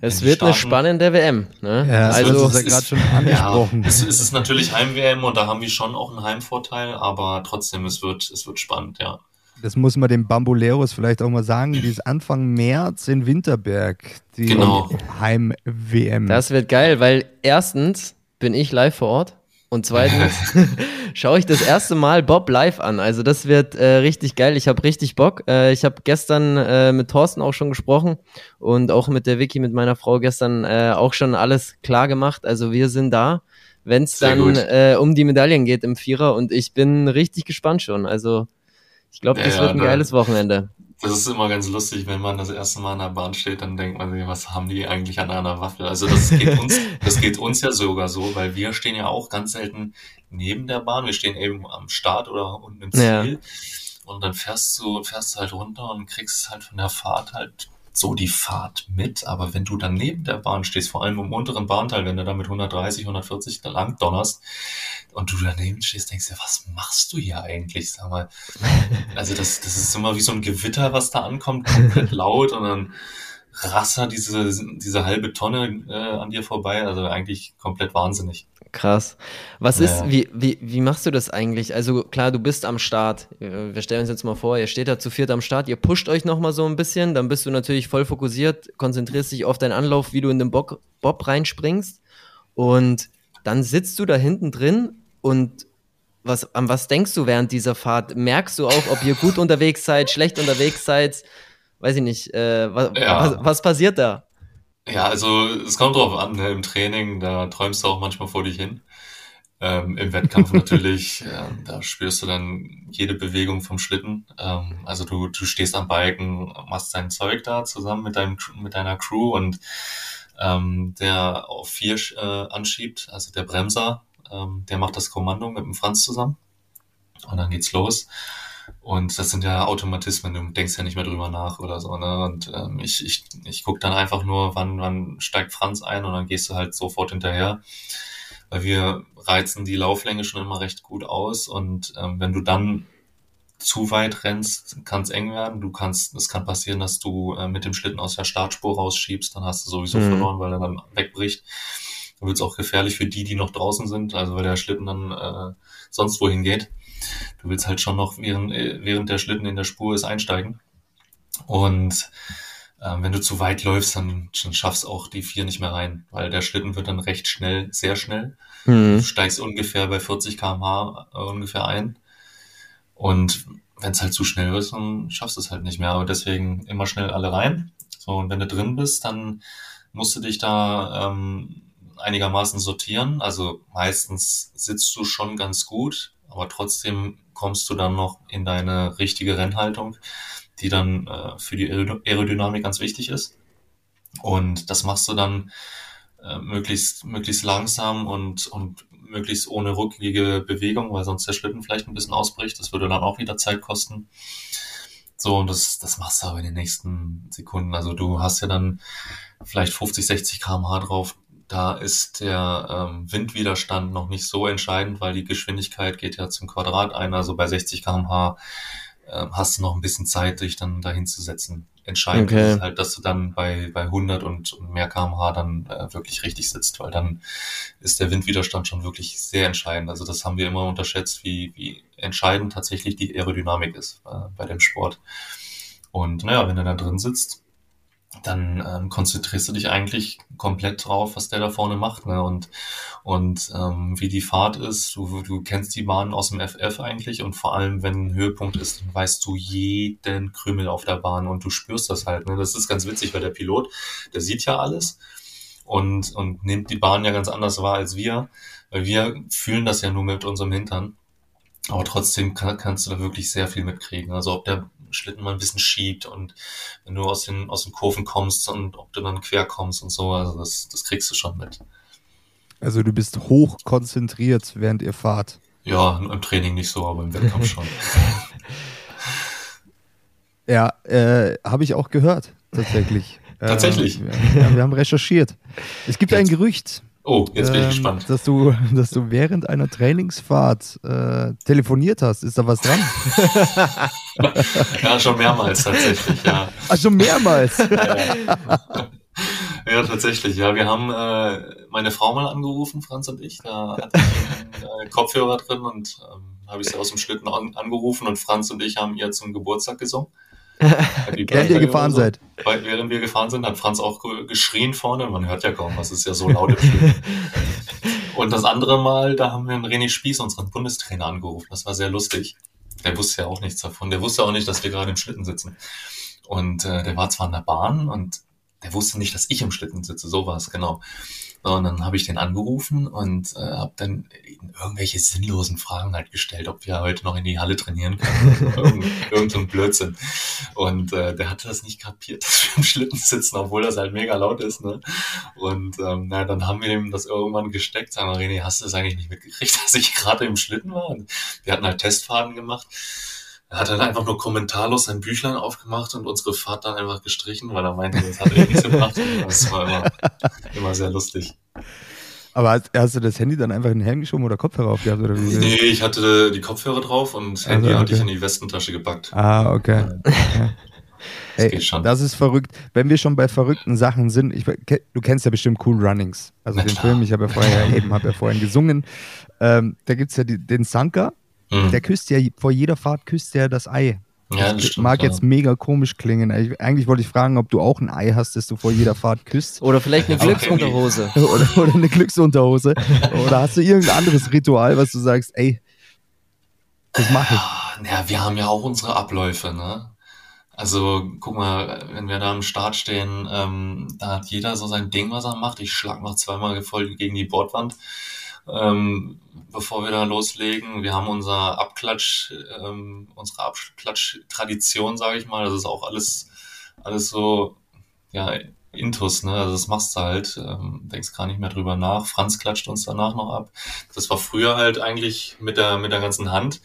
Es wird eine starten- spannende WM. Ne? Ja, also, du ja gerade schon angesprochen. *laughs* Ja, es, es ist natürlich Heim-WM und da haben wir schon auch einen Heimvorteil, aber trotzdem, es wird, es wird spannend, ja. Das muss man den Bamboleros vielleicht auch mal sagen. Die ist Anfang März in Winterberg. Die Genau. Heim-WM. das wird geil, weil erstens bin ich live vor Ort und zweitens *laughs* schaue ich das erste Mal Bob live an. Also das wird äh, richtig geil. Ich habe richtig Bock. Äh, ich habe gestern äh, mit Thorsten auch schon gesprochen und auch mit der Vicky, mit meiner Frau gestern äh, auch schon alles klar gemacht. Also wir sind da, wenn es dann äh, um die Medaillen geht im Vierer und ich bin richtig gespannt schon. Also ich glaube, das Ja, wird ein ja, geiles Wochenende. Das ist immer ganz lustig, wenn man das erste Mal an der Bahn steht, dann denkt man sich, was haben die eigentlich an einer Waffel? Also das geht uns, *laughs* das geht uns ja sogar so, weil wir stehen ja auch ganz selten neben der Bahn. Wir stehen eben am Start oder unten im Ja. Ziel. Und dann fährst du, fährst du halt runter und kriegst halt von der Fahrt halt so die Fahrt mit. Aber wenn du dann neben der Bahn stehst, vor allem im unteren Bahnteil, wenn du da mit 130, 140 da lang donnerst und du daneben stehst, denkst du, was machst du hier eigentlich? Sag mal, also das, das ist immer wie so ein Gewitter, was da ankommt, komplett laut und dann Rasser diese, diese halbe Tonne äh, an dir vorbei. Also eigentlich komplett wahnsinnig. Krass. Was ist, Ja. wie, wie, wie machst du das eigentlich? Also klar, du bist am Start. Wir stellen uns jetzt mal vor, ihr steht da zu viert am Start, ihr pusht euch nochmal so ein bisschen, dann bist du natürlich voll fokussiert, konzentrierst dich auf deinen Anlauf, wie du in den Bock, Bob reinspringst und dann sitzt du da hinten drin und was, an was denkst du während dieser Fahrt? Merkst du auch, ob ihr gut unterwegs seid, schlecht unterwegs seid? Weiß ich nicht. Äh, was, Ja. was, was passiert da? Ja, also es kommt drauf an, ne? im Training, da träumst du auch manchmal vor dich hin. Ähm, Im Wettkampf *laughs* natürlich, ähm, da spürst du dann jede Bewegung vom Schlitten. Ähm, also du, du stehst am Balken, machst dein Zeug da zusammen mit, deinem, mit deiner Crew und ähm, der auf vier äh, anschiebt, also der Bremser, ähm, der macht das Kommando mit dem Franz zusammen. Und dann geht's los. Und das sind ja Automatismen, du denkst ja nicht mehr drüber nach oder so, ne? Und ähm, ich, ich, ich guck dann einfach nur, wann, wann steigt Franz ein und dann gehst du halt sofort hinterher. Weil wir reizen die Lauflänge schon immer recht gut aus. Und ähm, wenn du dann zu weit rennst, kann es eng werden. Du kannst, es kann passieren, dass du äh, mit dem Schlitten aus der Startspur rausschiebst, dann hast du sowieso Mhm. verloren, weil er dann wegbricht. Dann wird es auch gefährlich für die, die noch draußen sind, also weil der Schlitten dann äh, sonst wohin geht. Du willst halt schon noch während, äh, während der Schlitten in der Spur ist einsteigen. Und ähm, wenn du zu weit läufst, dann, dann schaffst auch die vier nicht mehr rein, weil der Schlitten wird dann recht schnell, sehr schnell. Du Hm. steigst ungefähr bei 40 km/h äh, ungefähr ein. Und wenn es halt zu schnell wird, dann schaffst du es halt nicht mehr. Aber deswegen immer schnell alle rein. So, und wenn du drin bist, dann musst du dich da ähm, einigermaßen sortieren. Also meistens sitzt du schon ganz gut, aber trotzdem kommst du dann noch in deine richtige Rennhaltung, die dann äh, für die Aerodynamik ganz wichtig ist. Und das machst du dann äh, möglichst, möglichst langsam und, und möglichst ohne rückige Bewegung, weil sonst der Schlitten vielleicht ein bisschen ausbricht. Das würde dann auch wieder Zeit kosten. So, und das, das machst du aber in den nächsten Sekunden. Also du hast ja dann vielleicht 50, 60 km/h drauf. Da ist der ähm, Windwiderstand noch nicht so entscheidend, weil die Geschwindigkeit geht ja zum Quadrat ein. Also bei 60 km/h ähm, hast du noch ein bisschen Zeit, dich dann dahin zu setzen. Entscheidend Okay. ist halt, dass du dann bei, bei 100 und, und mehr kmh dann äh, wirklich richtig sitzt, weil dann ist der Windwiderstand schon wirklich sehr entscheidend. Also das haben wir immer unterschätzt, wie, wie entscheidend tatsächlich die Aerodynamik ist äh, bei dem Sport. Und naja, wenn du da drin sitzt, dann ähm, konzentrierst du dich eigentlich komplett drauf, was der da vorne macht. Ne? Und, und ähm, wie die Fahrt ist, du, du kennst die Bahn aus dem FF eigentlich und vor allem, wenn ein Höhepunkt ist, dann weißt du jeden Krümel auf der Bahn und du spürst das halt. Ne? Das ist ganz witzig, weil der Pilot, der sieht ja alles und, und nimmt die Bahn ja ganz anders wahr als wir, weil wir fühlen das ja nur mit unserem Hintern. Aber trotzdem kann, kannst du da wirklich sehr viel mitkriegen. Also ob der Schlitten mal ein bisschen schiebt und wenn du aus den, aus den Kurven kommst und ob du dann quer kommst und so, also das, das kriegst du schon mit. Also du bist hoch konzentriert, während ihr fahrt. Ja, im Training nicht so, aber im Wettkampf *laughs* schon. Ja, äh, habe ich auch gehört, tatsächlich. *laughs* Tatsächlich? Äh, ja, wir haben recherchiert. Es gibt ein Jetzt- Gerücht, Oh, jetzt bin ich ähm, gespannt. dass du, *laughs* dass du während einer Trainingsfahrt äh, telefoniert hast. Ist da was dran? *laughs* Ja, schon mehrmals tatsächlich, ja. Also mehrmals. *laughs* Ja, ja. ja, tatsächlich. Ja, wir haben äh, meine Frau mal angerufen, Franz und ich. Da hatte ich einen äh, Kopfhörer drin und ähm, habe ich sie aus dem Schlitten an, angerufen und Franz und ich haben ihr zum Geburtstag gesungen. Während *laughs* ihr gefahren so. seid. Während wir gefahren sind, hat Franz auch ge- geschrien vorne. Man hört ja kaum, was ist ja so laut im. *laughs* Und das andere Mal, da haben wir einen René Spieß, unseren Bundestrainer, angerufen. Das war sehr lustig. Der wusste ja auch nichts davon. Der wusste auch nicht, dass wir gerade im Schlitten sitzen. Und äh, der war zwar in der Bahn und der wusste nicht, dass ich im Schlitten sitze. So war es, genau. So, Und dann habe ich den angerufen und äh, habe dann irgendwelche sinnlosen Fragen halt gestellt, ob wir heute noch in die Halle trainieren können. Irgend, *laughs* irgend so ein Blödsinn. Und äh, der hatte das nicht kapiert, *laughs* dass wir im Schlitten sitzen, obwohl das halt mega laut ist. Ne? Und ähm, na, dann haben wir ihm das irgendwann gesteckt. Sagen wir, René, hast du das eigentlich nicht mitgekriegt, *laughs* dass ich gerade im Schlitten war? Und wir hatten halt Testfahrten gemacht. Er hat dann einfach nur kommentarlos sein Büchlein aufgemacht und unsere Fahrt dann einfach gestrichen, weil er meinte, das hat eh nichts gebracht. Und Das war immer, immer sehr lustig. Aber hast, du das Handy dann einfach in den Helm geschoben oder Kopfhörer aufgehabt? Oder wie? Nee, ich hatte die Kopfhörer drauf und das Handy Also, hatte ich okay. in die Westentasche gepackt. Ah, okay. Das Ey, geht schon. Das ist verrückt. Wenn wir schon bei verrückten Sachen sind, ich, du kennst ja bestimmt Cool Runnings, also Na den klar. Film, ich habe ja vorher eben, habe ja vorhin gesungen. Ähm, da gibt es ja die, den Sanka, mhm. der küsst ja vor jeder Fahrt küsst er das Ei. Ja, das, stimmt, mag ja. jetzt mega komisch klingen. Eigentlich wollte ich fragen, ob du auch ein Ei hast, das du vor jeder Fahrt küsst. Oder vielleicht eine Glücksunterhose. *laughs* oder, oder eine Glücksunterhose. oder hast du irgendein anderes Ritual, was du sagst, ey, das mache ich. Ja, wir haben ja auch unsere Abläufe, ne? Also guck mal, wenn wir da am Start stehen, ähm, da hat jeder so sein Ding, was er macht. Ich schlag noch zweimal voll gegen die Bordwand ähm, bevor wir da loslegen. Wir haben unser Abklatsch, ähm, unsere Abklatsch-Tradition, sage ich mal. Das ist auch alles, alles so, ja, Intus, ne? Also das machst du halt, ähm, denkst gar nicht mehr drüber nach. Franz klatscht uns danach noch ab. Das war früher halt eigentlich mit der, mit der ganzen Hand.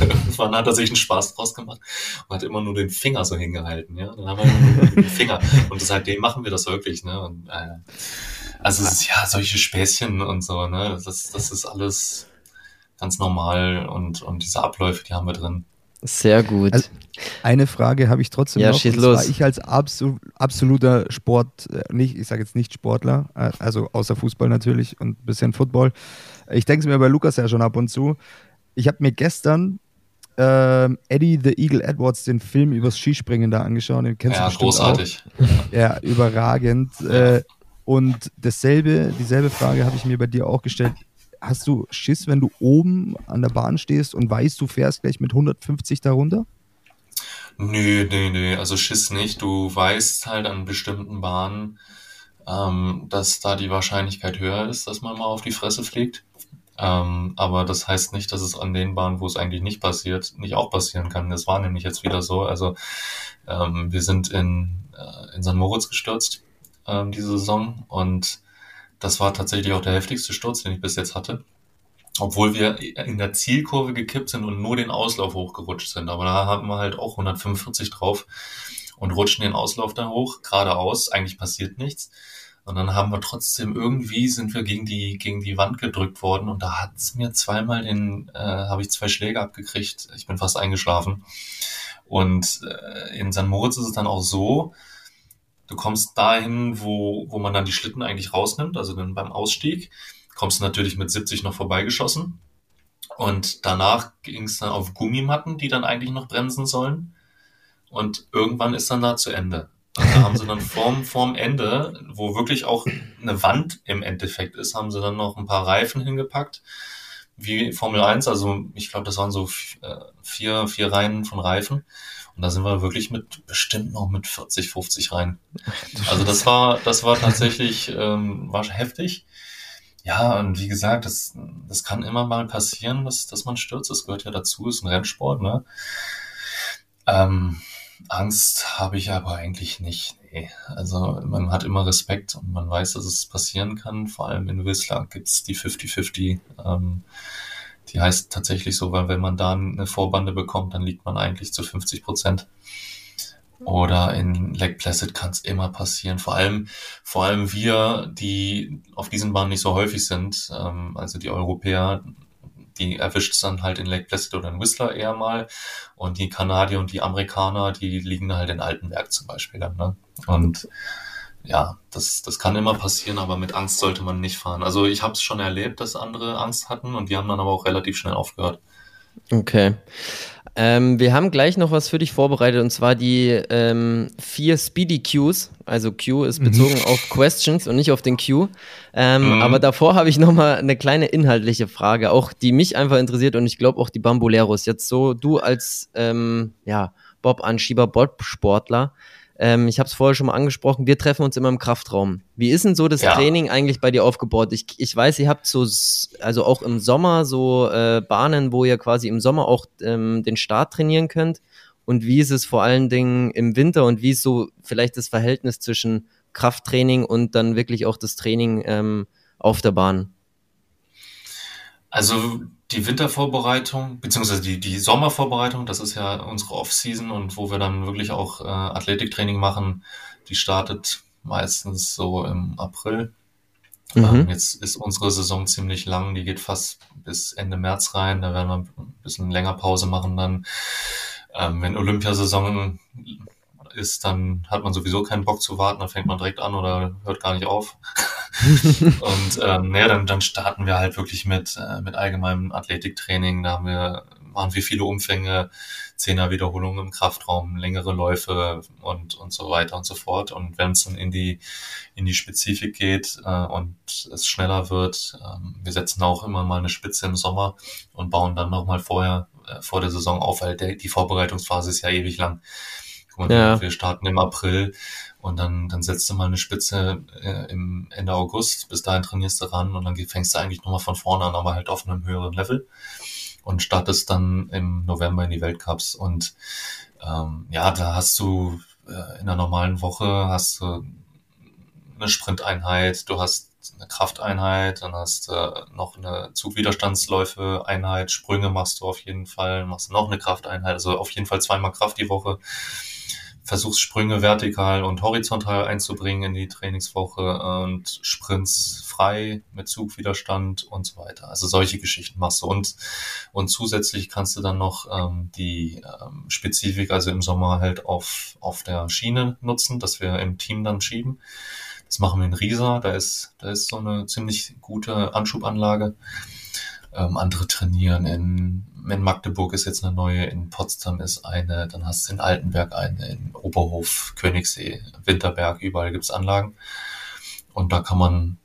Irgendwann hat er sich einen Spaß draus gemacht und hat immer nur den Finger so hingehalten, ja. Dann haben wir nur den Finger. Und seitdem machen wir das wirklich, ne? Und, äh, also es ist ja solche Späßchen und so, ne? Das, das ist alles ganz normal und, und diese Abläufe, die haben wir drin. Sehr gut. Also eine Frage habe ich trotzdem ja, noch. Schieß los. ich als absol absoluter Sport, äh, nicht, ich sage jetzt nicht Sportler, äh, also außer Fußball natürlich und ein bisschen Football. Ich denke es mir bei Lukas ja schon ab und zu. Ich habe mir gestern äh, Eddie the Eagle Edwards den Film übers Skispringen da angeschaut. Den kennst ja, du großartig. Auch. Ja, überragend. Äh, und dasselbe, dieselbe Frage habe ich mir bei dir auch gestellt. Hast du Schiss, wenn du oben an der Bahn stehst und weißt, du fährst gleich mit 150 darunter? Nö, nö, nö. Also Schiss nicht. Du weißt halt an bestimmten Bahnen, ähm, dass da die Wahrscheinlichkeit höher ist, dass man mal auf die Fresse fliegt. Ähm, aber das heißt nicht, dass es an den Bahnen, wo es eigentlich nicht passiert, nicht auch passieren kann. Das war nämlich jetzt wieder so. Also ähm, wir sind in, äh, in St. Moritz gestürzt ähm, diese Saison. Und das war tatsächlich auch der heftigste Sturz, den ich bis jetzt hatte. Obwohl wir in der Zielkurve gekippt sind und nur den Auslauf hochgerutscht sind. Aber da haben wir halt auch 145 drauf und rutschen den Auslauf da hoch, geradeaus. Eigentlich passiert nichts. Und dann haben wir trotzdem irgendwie sind wir gegen die gegen die Wand gedrückt worden und da hat's mir zweimal den äh, habe ich zwei Schläge abgekriegt. Ich bin fast eingeschlafen. Und äh, in St. Moritz ist es dann auch so, Du kommst dahin, wo, wo man dann die Schlitten eigentlich rausnimmt, also dann beim Ausstieg, kommst du natürlich mit 70 noch vorbeigeschossen. Und danach ging es dann auf Gummimatten, die dann eigentlich noch bremsen sollen. Und irgendwann ist dann da zu Ende. Und da haben sie dann vorm, vorm Ende, wo wirklich auch eine Wand im Endeffekt ist, haben sie dann noch ein paar Reifen hingepackt, wie Formel 1. Also ich glaube, das waren so äh, vier, vier Reihen von Reifen. Und da sind wir wirklich mit bestimmt noch mit 40, 50 rein. Also das war, das war tatsächlich, ähm, war heftig. Ja, und wie gesagt, das, das kann immer mal passieren, dass, dass man stürzt. Das gehört ja dazu, ist ein Rennsport, ne? Ähm, Angst habe ich aber eigentlich nicht. Nee. Also man hat immer Respekt und man weiß, dass es passieren kann. Vor allem in Whistler gibt's die 50-50 ähm, die heißt tatsächlich so, weil wenn man da eine Vorbande bekommt, dann liegt man eigentlich zu 50 Prozent. Oder in Lake Placid kann es immer passieren. Vor allem, vor allem wir, die auf diesen Bahnen nicht so häufig sind, ähm, also die Europäer, die erwischt es dann halt in Lake Placid oder in Whistler eher mal. Und die Kanadier und die Amerikaner, die liegen halt in Altenberg zum Beispiel dann. Ne? Und ja, das, das kann immer passieren, aber mit Angst sollte man nicht fahren. Also ich habe es schon erlebt, dass andere Angst hatten und die haben dann aber auch relativ schnell aufgehört. Okay. Ähm, wir haben gleich noch was für dich vorbereitet und zwar die ähm, vier Speedy Qs. Also Q ist mhm. bezogen mhm. auf Questions und nicht auf den Q. Ähm, mhm. Aber davor habe ich noch mal eine kleine inhaltliche Frage, auch die mich einfach interessiert und ich glaube auch die Bamboleros. Jetzt so du als ähm, ja, Bob-Anschieber, Bob-Sportler. Ähm, ich habe es vorher schon mal angesprochen, wir treffen uns immer im Kraftraum. Wie ist denn so das ja. Training eigentlich bei dir aufgebaut? Ich, ich weiß, ihr habt so, also auch im Sommer so äh, Bahnen, wo ihr quasi im Sommer auch ähm, den Start trainieren könnt. Und wie ist es vor allen Dingen im Winter und wie ist so vielleicht das Verhältnis zwischen Krafttraining und dann wirklich auch das Training ähm, auf der Bahn? Also die Wintervorbereitung, beziehungsweise die, die Sommervorbereitung, das ist ja unsere Off-Season und wo wir dann wirklich auch äh, Athletiktraining machen, die startet meistens so im April. Mhm. Ähm, jetzt ist unsere Saison ziemlich lang, die geht fast bis Ende März rein, da werden wir ein bisschen länger Pause machen dann. ähm, wenn Olympiasaison ist, dann hat man sowieso keinen Bock zu warten, dann fängt man direkt an oder hört gar nicht auf. *laughs* und ähm, naja, dann, dann starten wir halt wirklich mit, äh, mit allgemeinem Athletiktraining. Da haben wir, machen wir viele Umfänge, Zehner Wiederholungen im Kraftraum, längere Läufe und, und so weiter und so fort. Und wenn es dann in die, in die Spezifik geht äh, und es schneller wird, ähm, wir setzen auch immer mal eine Spitze im Sommer und bauen dann nochmal vorher, äh, vor der Saison auf, weil der, die Vorbereitungsphase ist ja ewig lang. Guck mal, ja. wir starten im April und dann, dann setzt du mal eine Spitze äh, im Ende August, bis dahin trainierst du ran und dann fängst du eigentlich nochmal von vorne an, aber halt auf einem höheren Level und startest dann im November in die Weltcups. Und ähm, ja, da hast du äh, in der normalen Woche hast du eine Sprinteinheit, du hast eine Krafteinheit, dann hast du äh, noch eine Zugwiderstandsläufe-Einheit, Sprünge machst du auf jeden Fall, machst noch eine Krafteinheit, also auf jeden Fall zweimal Kraft die Woche versuchst Sprünge vertikal und horizontal einzubringen in die Trainingswoche und Sprints frei mit Zugwiderstand und so weiter. Also solche Geschichten machst du und und zusätzlich kannst du dann noch ähm, die ähm, Spezifik, also im Sommer halt auf auf der Schiene nutzen, dass wir im Team dann schieben. Das machen wir in Riesa, da ist da ist so eine ziemlich gute Anschubanlage ähm, andere trainieren. In, in Magdeburg ist jetzt eine neue, in Potsdam ist eine, dann hast du in Altenberg eine, in Oberhof, Königssee, Winterberg, überall gibt's Anlagen. Und da kann man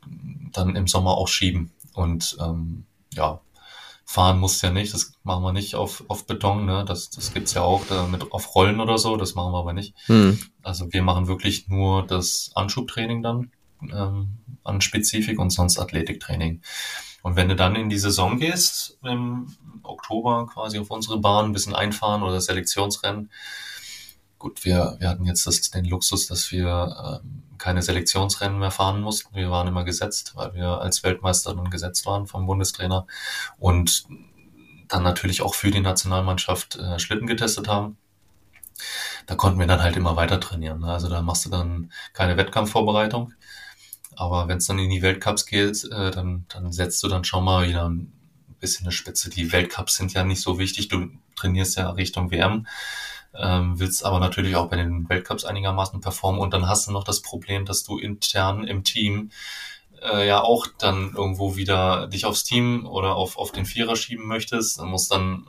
dann im Sommer auch schieben. Und ähm, ja, fahren muss ja nicht, das machen wir nicht auf, auf Beton, ne? Das, das gibt's ja auch da mit auf Rollen oder so, das machen wir aber nicht. Hm. Also wir machen wirklich nur das Anschubtraining dann ähm, an Spezifik und sonst Athletiktraining. Und wenn du dann in die Saison gehst, im Oktober quasi auf unsere Bahn ein bisschen einfahren oder Selektionsrennen, gut, wir, wir hatten jetzt das, den Luxus, dass wir ähm, keine Selektionsrennen mehr fahren mussten. Wir waren immer gesetzt, weil wir als Weltmeister dann gesetzt waren vom Bundestrainer und dann natürlich auch für die Nationalmannschaft äh, Schlitten getestet haben. Da konnten wir dann halt immer weiter trainieren. Ne? Also da machst du dann keine Wettkampfvorbereitung, aber wenn es dann in die Weltcups geht, äh, dann, dann setzt du dann schon mal wieder ein bisschen eine Spitze. Die Weltcups sind ja nicht so wichtig. Du trainierst ja Richtung WM, ähm, willst aber natürlich auch bei den Weltcups einigermaßen performen. Und dann hast du noch das Problem, dass du intern im Team äh, ja auch dann irgendwo wieder dich aufs Team oder auf, auf den Vierer schieben möchtest. Dann musst dann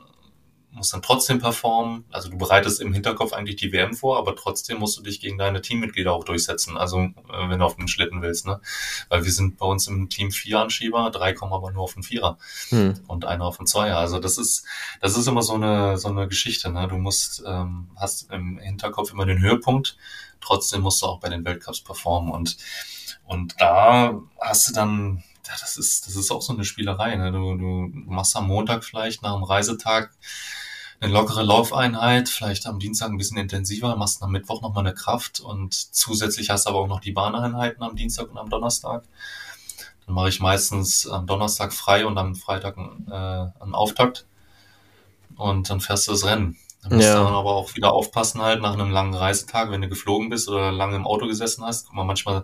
musst dann trotzdem performen. Also du bereitest im Hinterkopf eigentlich die WM vor, aber trotzdem musst du dich gegen deine Teammitglieder auch durchsetzen. Also äh, wenn du auf den Schlitten willst, ne? Weil wir sind bei uns im Team vier Anschieber, drei kommen aber nur auf den Vierer hm. und einer auf den Zweier. Also das ist das ist immer so eine so eine Geschichte. Ne? Du musst ähm, hast im Hinterkopf immer den Höhepunkt. Trotzdem musst du auch bei den Weltcups performen und und da hast du dann das ist, das ist auch so eine Spielerei. Ne? Du, du machst am Montag vielleicht nach einem Reisetag eine lockere Laufeinheit, vielleicht am Dienstag ein bisschen intensiver, machst am Mittwoch nochmal eine Kraft und zusätzlich hast du aber auch noch die Bahneinheiten am Dienstag und am Donnerstag. Dann mache ich meistens am Donnerstag frei und am Freitag äh, einen Auftakt und dann fährst du das Rennen. Da musst ja. du dann aber auch wieder aufpassen halt nach einem langen Reisetag, wenn du geflogen bist oder lange im Auto gesessen hast. Guck mal, manchmal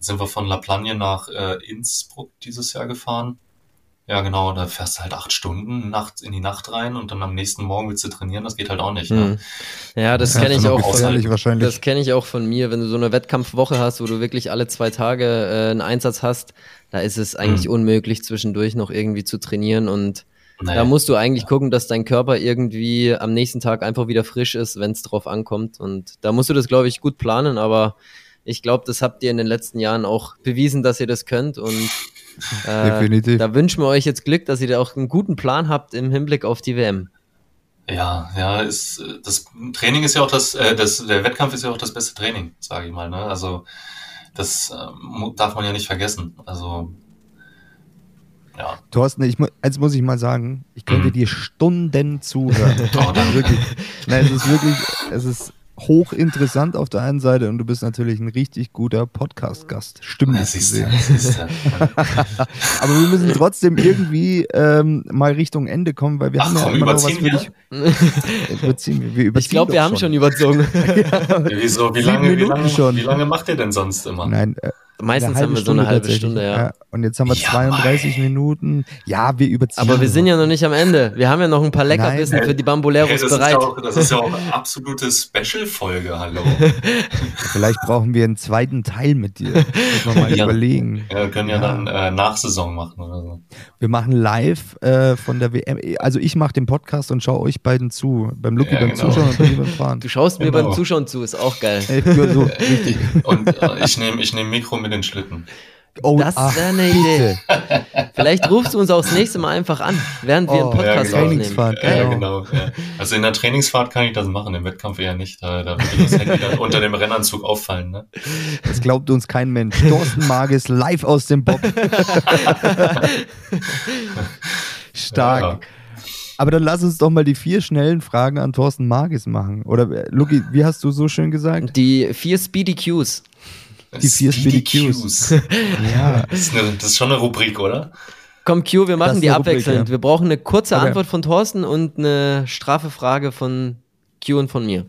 sind wir von La Plagne nach äh, Innsbruck dieses Jahr gefahren. Ja, genau, da fährst du halt acht Stunden nachts in die Nacht rein und dann am nächsten Morgen willst du trainieren, das geht halt auch nicht. Ne? Hm. Ja, das kenne ich auch von, das kenne ich auch von mir, wenn du so eine Wettkampfwoche hast, wo du wirklich alle zwei Tage äh, einen Einsatz hast, da ist es eigentlich hm. unmöglich zwischendurch noch irgendwie zu trainieren und naja. da musst du eigentlich gucken, dass dein Körper irgendwie am nächsten Tag einfach wieder frisch ist, wenn es drauf ankommt und da musst du das glaube ich gut planen, aber ich glaube, das habt ihr in den letzten Jahren auch bewiesen, dass ihr das könnt und äh, Definitiv. Da wünschen wir euch jetzt Glück, dass ihr da auch einen guten Plan habt im Hinblick auf die WM. Ja, ja, ist, das Training ist ja auch das, äh, das, der Wettkampf ist ja auch das beste Training, sage ich mal. Ne? Also das äh, darf man ja nicht vergessen. Also ja. Thorsten, ich, jetzt muss ich mal sagen, ich könnte mhm. dir Stunden zuhören. *laughs* oh. Nein, es ist wirklich, es ist hochinteressant auf der einen Seite und du bist natürlich ein richtig guter Podcast-Gast. Stimmt. Das ist, das *laughs* ist, Aber wir müssen trotzdem irgendwie ähm, mal Richtung Ende kommen, weil wir Ach, haben ja immer noch was für dich. überziehen wir. wir überziehen ich glaube, wir haben schon überzogen. ja, wieso? Wie lange, wie, lange, wie lange macht ihr denn sonst immer? Nein, äh, Meistens haben wir so eine halbe. Stunde, ja. Und jetzt haben wir Ja, 32 Minuten. Ja, wir überziehen. Aber wir sind ja noch nicht am Ende. Wir haben ja noch ein paar Leckerbissen Nein. für die Hey, Bamboleros das, ist bereit. ja auch, das ist ja auch eine absolute Special-Folge, hallo. *laughs* Vielleicht brauchen wir einen zweiten Teil mit dir. Müssen wir mal Ja. überlegen. Ja, wir können ja, Ja. dann äh, Nachsaison machen oder so. Wir machen live äh, von der WM. Also ich mache den Podcast und schaue euch beiden zu. Beim Lucky Ja, beim genau. Zuschauen und bei beim Fahren. Du schaust mir Genau. beim Zuschauen zu, ist auch geil. Ey, *laughs* ja, so, richtig. Und äh, ich nehme ich nehm Mikro mit den Schlitten. Oh, Das ach, wäre eine bitte. Idee. *laughs* Vielleicht rufst du uns auch das nächste Mal einfach an, während wir Oh, einen Podcast ja, genau. aufnehmen. Trainingsfahrt, Ja, Genau. genau. Ja. Also in der Trainingsfahrt kann ich das machen, im Wettkampf eher nicht. Da, da würde das Handy dann unter dem Rennanzug auffallen. Ne? Das glaubt uns kein Mensch. Thorsten Magis live aus dem Bob. *laughs* Stark. Ja. Aber dann lass uns doch mal die vier schnellen Fragen an Thorsten Magis machen. Oder äh, Lucky, wie hast du so schön gesagt? Die vier Speedy Qs. Die vier Speedy Qs. *laughs* Ja. Das ist, eine, das ist schon eine Rubrik, oder? Komm, Q, wir machen die Rubrik, abwechselnd. ja. Wir brauchen eine kurze Okay. Antwort von Thorsten und eine straffe Frage von Q und von mir.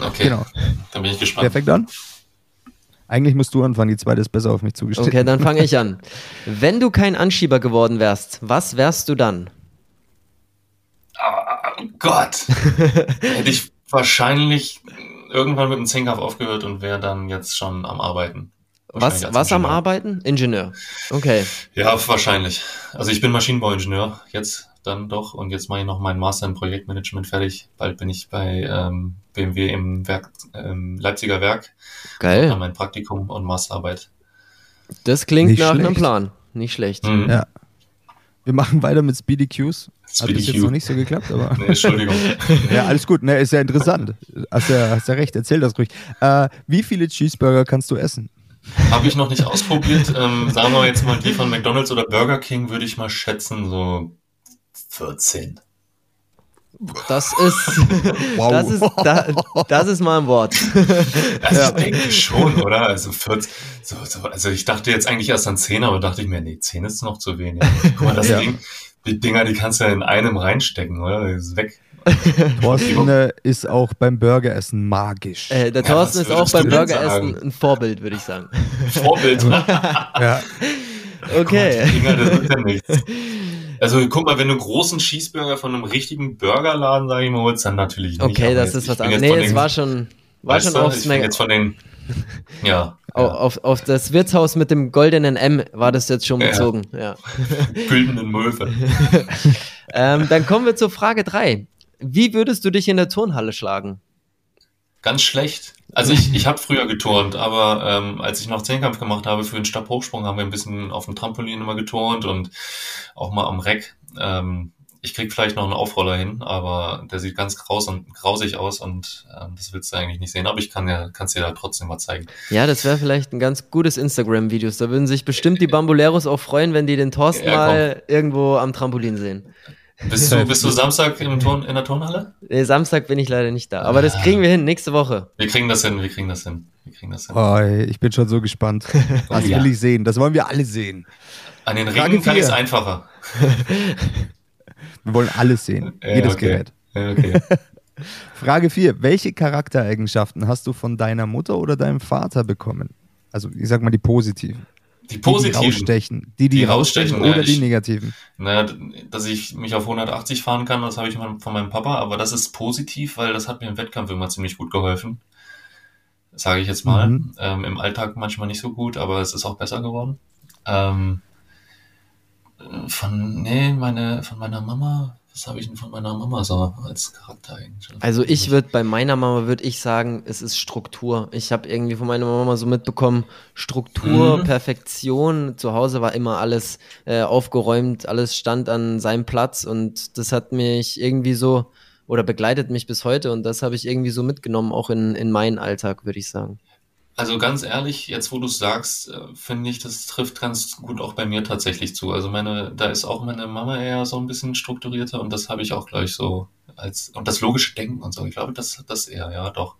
Okay, Genau. dann bin ich gespannt. Wer fängt an? Eigentlich musst du anfangen, die zweite ist besser auf mich zugestellt. Okay, dann fange ich an. *laughs* Wenn du kein Anschieber geworden wärst, was wärst du dann? Oh Gott. *laughs* Hätte ich wahrscheinlich irgendwann mit dem Zehnkampf aufgehört und wäre dann jetzt schon am Arbeiten. Was, was am. Arbeiten? Ingenieur. Okay. Ja, wahrscheinlich. Also ich bin Maschinenbauingenieur jetzt dann doch und jetzt mache ich noch meinen Master in Projektmanagement fertig. Bald bin ich bei ähm, BMW im Werk, ähm, Leipziger Werk. Geil. Dann mein Praktikum und Masterarbeit. Das klingt Nicht nach einem schlecht. Plan. Nicht schlecht. Mhm. Ja. Wir machen weiter mit Speedy Qs. Hat Speedy bis jetzt noch nicht so geklappt, aber. Nee, Entschuldigung. *laughs* Ja, alles gut, ne, ist ja interessant. Hast ja, hast ja recht, erzähl das ruhig. Äh, wie viele Cheeseburger kannst du essen? Habe ich noch nicht ausprobiert. Ähm, sagen wir jetzt mal die von McDonald's oder Burger King, würde ich mal schätzen, so 14. Das ist, *laughs* Wow. das ist, da, das ist mal ein Wort. Also ich denke schon, oder? Also 14, so, so, also ich dachte jetzt eigentlich erst an 10, aber dachte ich mir, nee, 10 ist noch zu wenig. Guck mal, das Ja. Ding, die Dinger, die kannst du ja in einem reinstecken, oder? Das ist weg. Thorsten äh, ist auch beim Burgeressen magisch. Äh, der Ja, Thorsten was ist auch beim Burgeressen ein Vorbild, würde ich sagen. Vorbild. ja. *laughs* Okay. Die Dinger, das ist ja nichts. *laughs* Also guck mal, wenn du großen Cheeseburger von einem richtigen Burgerladen, sage ich mal, holst, dann natürlich nicht. Okay, das jetzt- ist was anderes. Nee, es war schon, war schon bin Snack. jetzt von den, *laughs* ja, Au- Auf, auf das Wirtshaus mit dem goldenen M war das jetzt schon Ja. bezogen. Ja. *laughs* güldenen Möwe. *laughs* Ähm, dann kommen wir zur Frage 3. Wie würdest du dich in der Turnhalle schlagen? Ganz schlecht. Also ich, ich habe früher geturnt, aber ähm, als ich noch Zehnkampf gemacht habe für den Stabhochsprung, haben wir ein bisschen auf dem Trampolin immer geturnt und auch mal am Reck. Ähm, ich krieg vielleicht noch einen Aufroller hin, aber der sieht ganz graus und grausig aus und ähm, das willst du eigentlich nicht sehen. Aber ich kann ja, kann's dir da trotzdem mal zeigen. Ja, das wäre vielleicht ein ganz gutes Instagram-Video. Da würden sich bestimmt die Bamboleros auch freuen, wenn die den Thorsten Ja, mal irgendwo am Trampolin sehen. Bist *laughs* du, bist du Samstag im Turn, in der Turnhalle? Äh, Samstag bin ich leider nicht da. Aber das kriegen wir hin, nächste Woche. Wir kriegen das hin, wir kriegen das hin. Wir kriegen das hin. Oh, ich bin schon so gespannt. *laughs* Das Ja. will ich sehen. Das wollen wir alle sehen. An den Frage Ringen kann ich es vier. einfacher. *laughs* Wir wollen alles sehen. Ja, Jedes okay. Gerät. Ja, okay. Frage 4. Welche Charaktereigenschaften hast du von deiner Mutter oder deinem Vater bekommen? Also, ich sag mal die positiven. Die Die, die positiven. rausstechen. Die, die, Die rausstechen, rausstechen, ja, oder die ich- negativen. Naja, dass ich mich auf 180 fahren kann, das habe ich von meinem Papa, aber das ist positiv, weil das hat mir im Wettkampf immer ziemlich gut geholfen. Sage ich jetzt mal. Mhm. Ähm, Im Alltag manchmal nicht so gut, aber es ist auch besser geworden. Ähm, äh, von, nee, meine, von meiner Mama, was habe ich denn von meiner Mama so als Charaktereigenschaft? Also ich würde bei meiner Mama würde ich sagen, es ist Struktur. Ich habe irgendwie von meiner Mama so mitbekommen, Struktur, Mhm. Perfektion. Zu Hause war immer alles äh, aufgeräumt, alles stand an seinem Platz und das hat mich irgendwie so oder begleitet mich bis heute und das habe ich irgendwie so mitgenommen, auch in, in meinen Alltag, würde ich sagen. Also ganz ehrlich, jetzt wo du es sagst, äh, finde ich, das trifft ganz gut auch bei mir tatsächlich zu. Also meine, da ist auch meine Mama eher so ein bisschen strukturierter und das habe ich auch gleich so als und das logische Denken und so. Ich glaube, das das eher, ja, doch.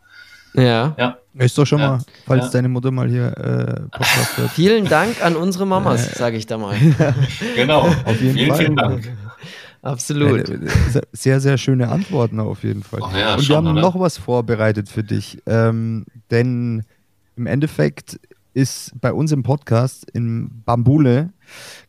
Ja. Ja, Ist doch schon Ja. mal, falls Ja. deine Mutter mal hier äh, Podcast hört. *laughs* Vielen Dank an unsere Mamas, sage ich da mal. *laughs* genau. Auf jeden vielen, Fall. vielen Dank. Absolut. Äh, Sehr, sehr schöne Antworten auf jeden Fall. Oh ja, Und wir schon, haben oder? noch was vorbereitet für dich. Ähm, denn im Endeffekt ist bei uns im Podcast in Bambule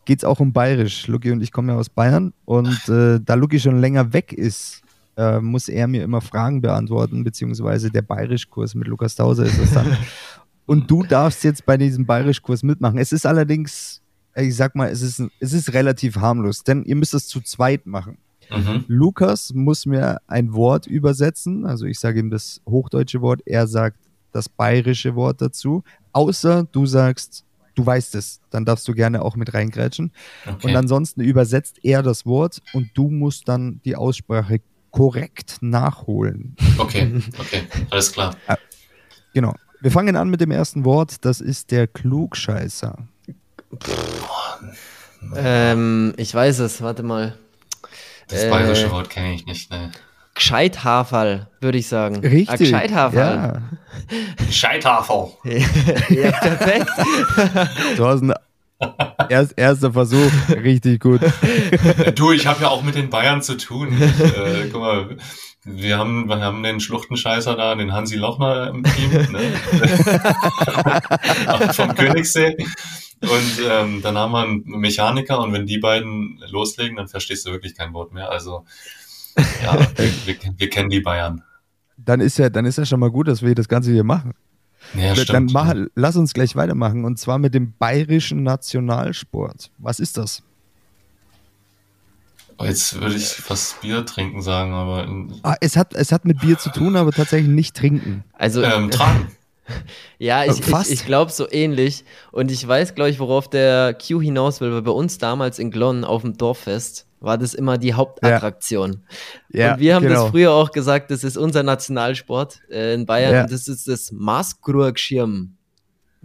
geht es auch um Bayerisch. Lucky und ich kommen ja aus Bayern und äh, da Lucky schon länger weg ist, äh, muss er mir immer Fragen beantworten, beziehungsweise der Bayerischkurs mit Lukas Tauser ist das dann. *laughs* und du darfst jetzt bei diesem Bayerischkurs mitmachen. Es ist allerdings, ich sag mal, es ist, es ist relativ harmlos, denn ihr müsst es zu zweit machen. Mhm. Lukas muss mir ein Wort übersetzen, also ich sage ihm das hochdeutsche Wort, er sagt das bayerische Wort dazu, außer du sagst, du weißt es, dann darfst du gerne auch mit reingrätschen. Okay. Und ansonsten übersetzt er das Wort und du musst dann die Aussprache korrekt nachholen. okay, okay, alles klar. Genau. Wir fangen an mit dem ersten Wort, das ist der Klugscheißer. Ähm, ich weiß es, warte mal. Das Äh, bayerische Wort kenne ich nicht. Ne. Gescheithaferl, würde ich sagen. Richtig. Ah, Gescheithaferl. Ja. Scheithafer. *laughs* ja, perfekt. Thorsten, erst, erster Versuch, richtig gut. Du, ich habe ja auch mit den Bayern zu tun. Ich, äh, guck mal, wir haben, wir haben den Schluchtenscheißer da, den Hansi Lochner im Team, ne? *laughs* vom Königssee. Und ähm, dann haben wir einen Mechaniker und wenn die beiden loslegen, dann verstehst du wirklich kein Wort mehr. Also ja, *laughs* wir, wir, wir kennen die Bayern. Dann ist ja, dann ist ja schon mal gut, dass wir das Ganze hier machen. Ja, dann stimmt. mach, lass uns gleich weitermachen und zwar mit dem bayerischen Nationalsport. Was ist das? Oh, Jetzt würde ich fast Bier trinken sagen, aber Ah, es, hat, es hat mit Bier zu tun, aber tatsächlich nicht trinken. Also, ähm, tragen. *laughs* ja, ich, fast. ich, ich glaube so ähnlich. Und ich weiß, glaube ich, worauf der Q hinaus will, weil bei uns damals in Glonn auf dem Dorffest war das immer die Hauptattraktion. Ja, und wir haben genau. das früher auch gesagt, das ist unser Nationalsport äh, in Bayern Ja. das ist das Maßkrugschirm.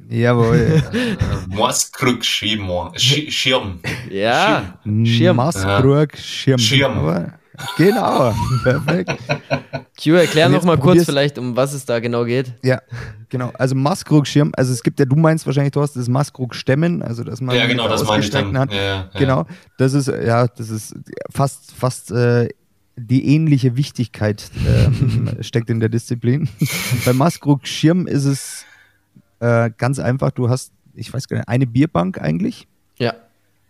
Jawohl. *laughs* Morskrück Schirm. Sch- Schirm. Ja, Schirm. Maskrug, Schirm. Genau, perfekt. *laughs* Q, erklär Und noch jetzt mal kurz vielleicht, um was es da genau geht. Ja, genau. Also Maskrug-Schirm, also es gibt ja, du meinst wahrscheinlich, du hast das Maskrug-Stemmen, also dass man Ja, genau, das ausgestreckten Hand, Ja, ja. Genau, das ist, ja, das ist fast, fast äh, die ähnliche Wichtigkeit ähm, *laughs* steckt in der Disziplin. *laughs* Bei Maskrug Schirm ist es äh, ganz einfach, du hast, ich weiß gar nicht, eine Bierbank eigentlich, Ja.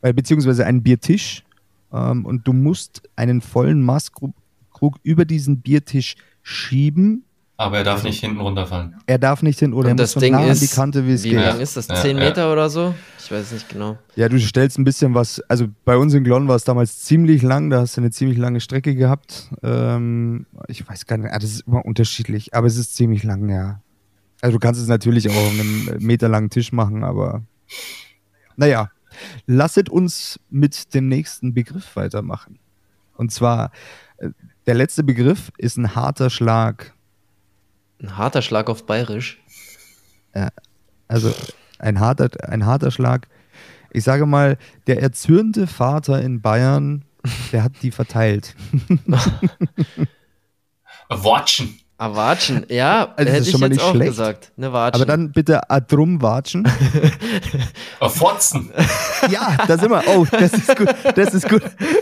äh, beziehungsweise einen Biertisch ähm, und du musst einen vollen Maskrug Krug über diesen Biertisch schieben. Aber er darf nicht hinten runterfallen. Er darf nicht hin oder er das so Ding nah an ist, die Kante, wie es wie geht. lang ist das? Ja, 10 ja. Meter oder so? Ich weiß nicht genau. Ja, du stellst ein bisschen was, also bei uns in Glonn war es damals ziemlich lang, da hast du eine ziemlich lange Strecke gehabt. Ähm, ich weiß gar nicht, ah, das ist immer unterschiedlich, aber es ist ziemlich lang, ja. Also du kannst es natürlich auch auf einem meterlangen Tisch machen, aber naja, lasset uns mit dem nächsten Begriff weitermachen. Und zwar, äh, der letzte Begriff ist ein harter Schlag. Ein harter Schlag auf Bayerisch. Also ein harter, ein harter Schlag. Ich sage mal, der erzürnte Vater in Bayern, der hat die verteilt. *laughs* *laughs* Watschen. Ah, Watschen. Ja, Also das hätte ist ich schon mal jetzt nicht auch schlecht. gesagt. Ne, Watschen. Aber dann bitte Adrum watschen. Äh, Fotzen. *laughs* Ja, da sind wir. Oh, das ist gut. Das ist gut.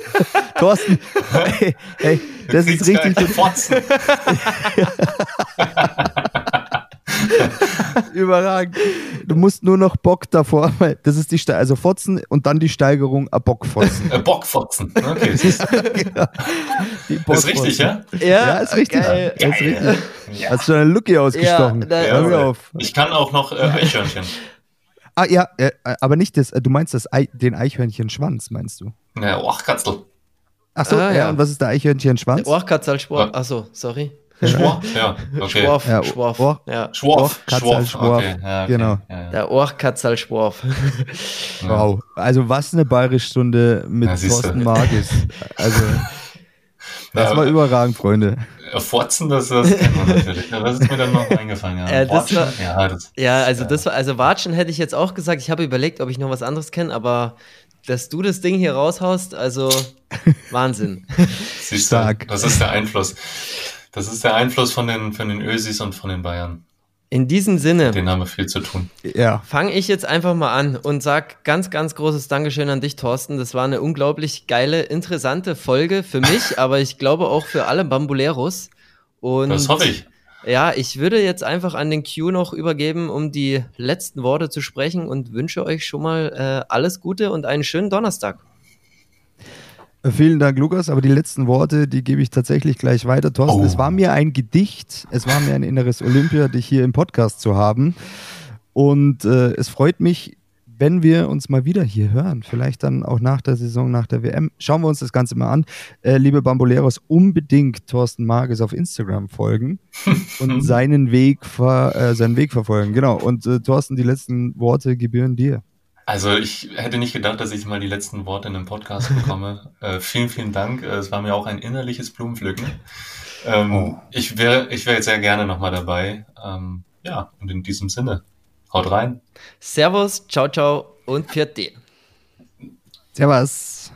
*laughs* Thorsten, hey, hey, das ist richtig. Fotzen. *laughs* *laughs* Überragend. Du musst nur noch Bock davor, weil das ist die Ste also Fotzen und dann die Steigerung a Bockfotzen. Äh, Bockfotzen. Okay. Das ist, *laughs* Die ist richtig, ja? Ja, ist richtig. Geil. Ja, ist richtig. Ja. Hast du eine Lücke ausgestochen? Ja, Hör mir Ja, auf. Ich kann auch noch äh, Eichhörnchen. Ah ja, äh, aber nicht das, äh, du meinst das Ei, den Eichhörnchenschwanz, meinst du? Ja, Och, Katzel. Ach so, Ah, ja. ja. und was ist der Eichhörnchenschwanz? Orchkatzalsport. Achso, sorry. Schworf? Ja, okay. Schworf. Ja, Schworf. Ja. Schworf. Schworf. Schworf. Okay. Ja, okay. Genau. Ja, ja. Der Orchkatzalschworf. *laughs* Wow. Also was eine Bayerischstunde mit. Thorsten Margis. Also das *laughs* Ja, war überragend, Freunde. Äh, Fotzen, das, das kennt man natürlich. Ja, Was ist mir dann noch *laughs* eingefallen? Ja, Äh, das Watschen? war- ja, das, Ja, also Ja. das war, also Watschen hätte ich jetzt auch gesagt. Ich habe überlegt, ob ich noch was anderes kenne, aber dass du das Ding hier raushaust, also Wahnsinn. siehst Stark. Du, das ist der Einfluss. Das ist der Einfluss von den, von den Ösis und von den Bayern. In diesem Sinne Den haben wir viel zu tun. Ja. fange ich jetzt einfach mal an und sag ganz, ganz großes Dankeschön an dich, Thorsten. Das war eine unglaublich geile, interessante Folge für mich, *laughs* aber ich glaube auch für alle Bambuleros. Und Das hoffe ich. Ja, ich würde jetzt einfach an den Q noch übergeben, um die letzten Worte zu sprechen und wünsche euch schon mal äh, alles Gute und einen schönen Donnerstag. Vielen Dank, Lukas. Aber die letzten Worte, die gebe ich tatsächlich gleich weiter. Thorsten, oh. es war mir ein Gedicht, es war mir ein inneres Olympia, dich hier im Podcast zu haben. Und äh, es freut mich, wenn wir uns mal wieder hier hören, vielleicht dann auch nach der Saison, nach der WM, schauen wir uns das Ganze mal an. Äh, liebe Bamboleros, unbedingt Thorsten Marges auf Instagram folgen *laughs* und seinen Weg, ver, äh, seinen Weg verfolgen. Genau. Und äh, Thorsten, die letzten Worte gebühren dir. Also ich hätte nicht gedacht, dass ich mal die letzten Worte in einem Podcast bekomme. *laughs* äh, vielen, vielen Dank. Äh, es war mir auch ein innerliches Blumenpflücken. Ähm, oh. Ich wäre ich wär jetzt sehr gerne nochmal dabei. Ähm, ja, und in diesem Sinne, haut rein. Servus, ciao, ciao und Pfiat Servus.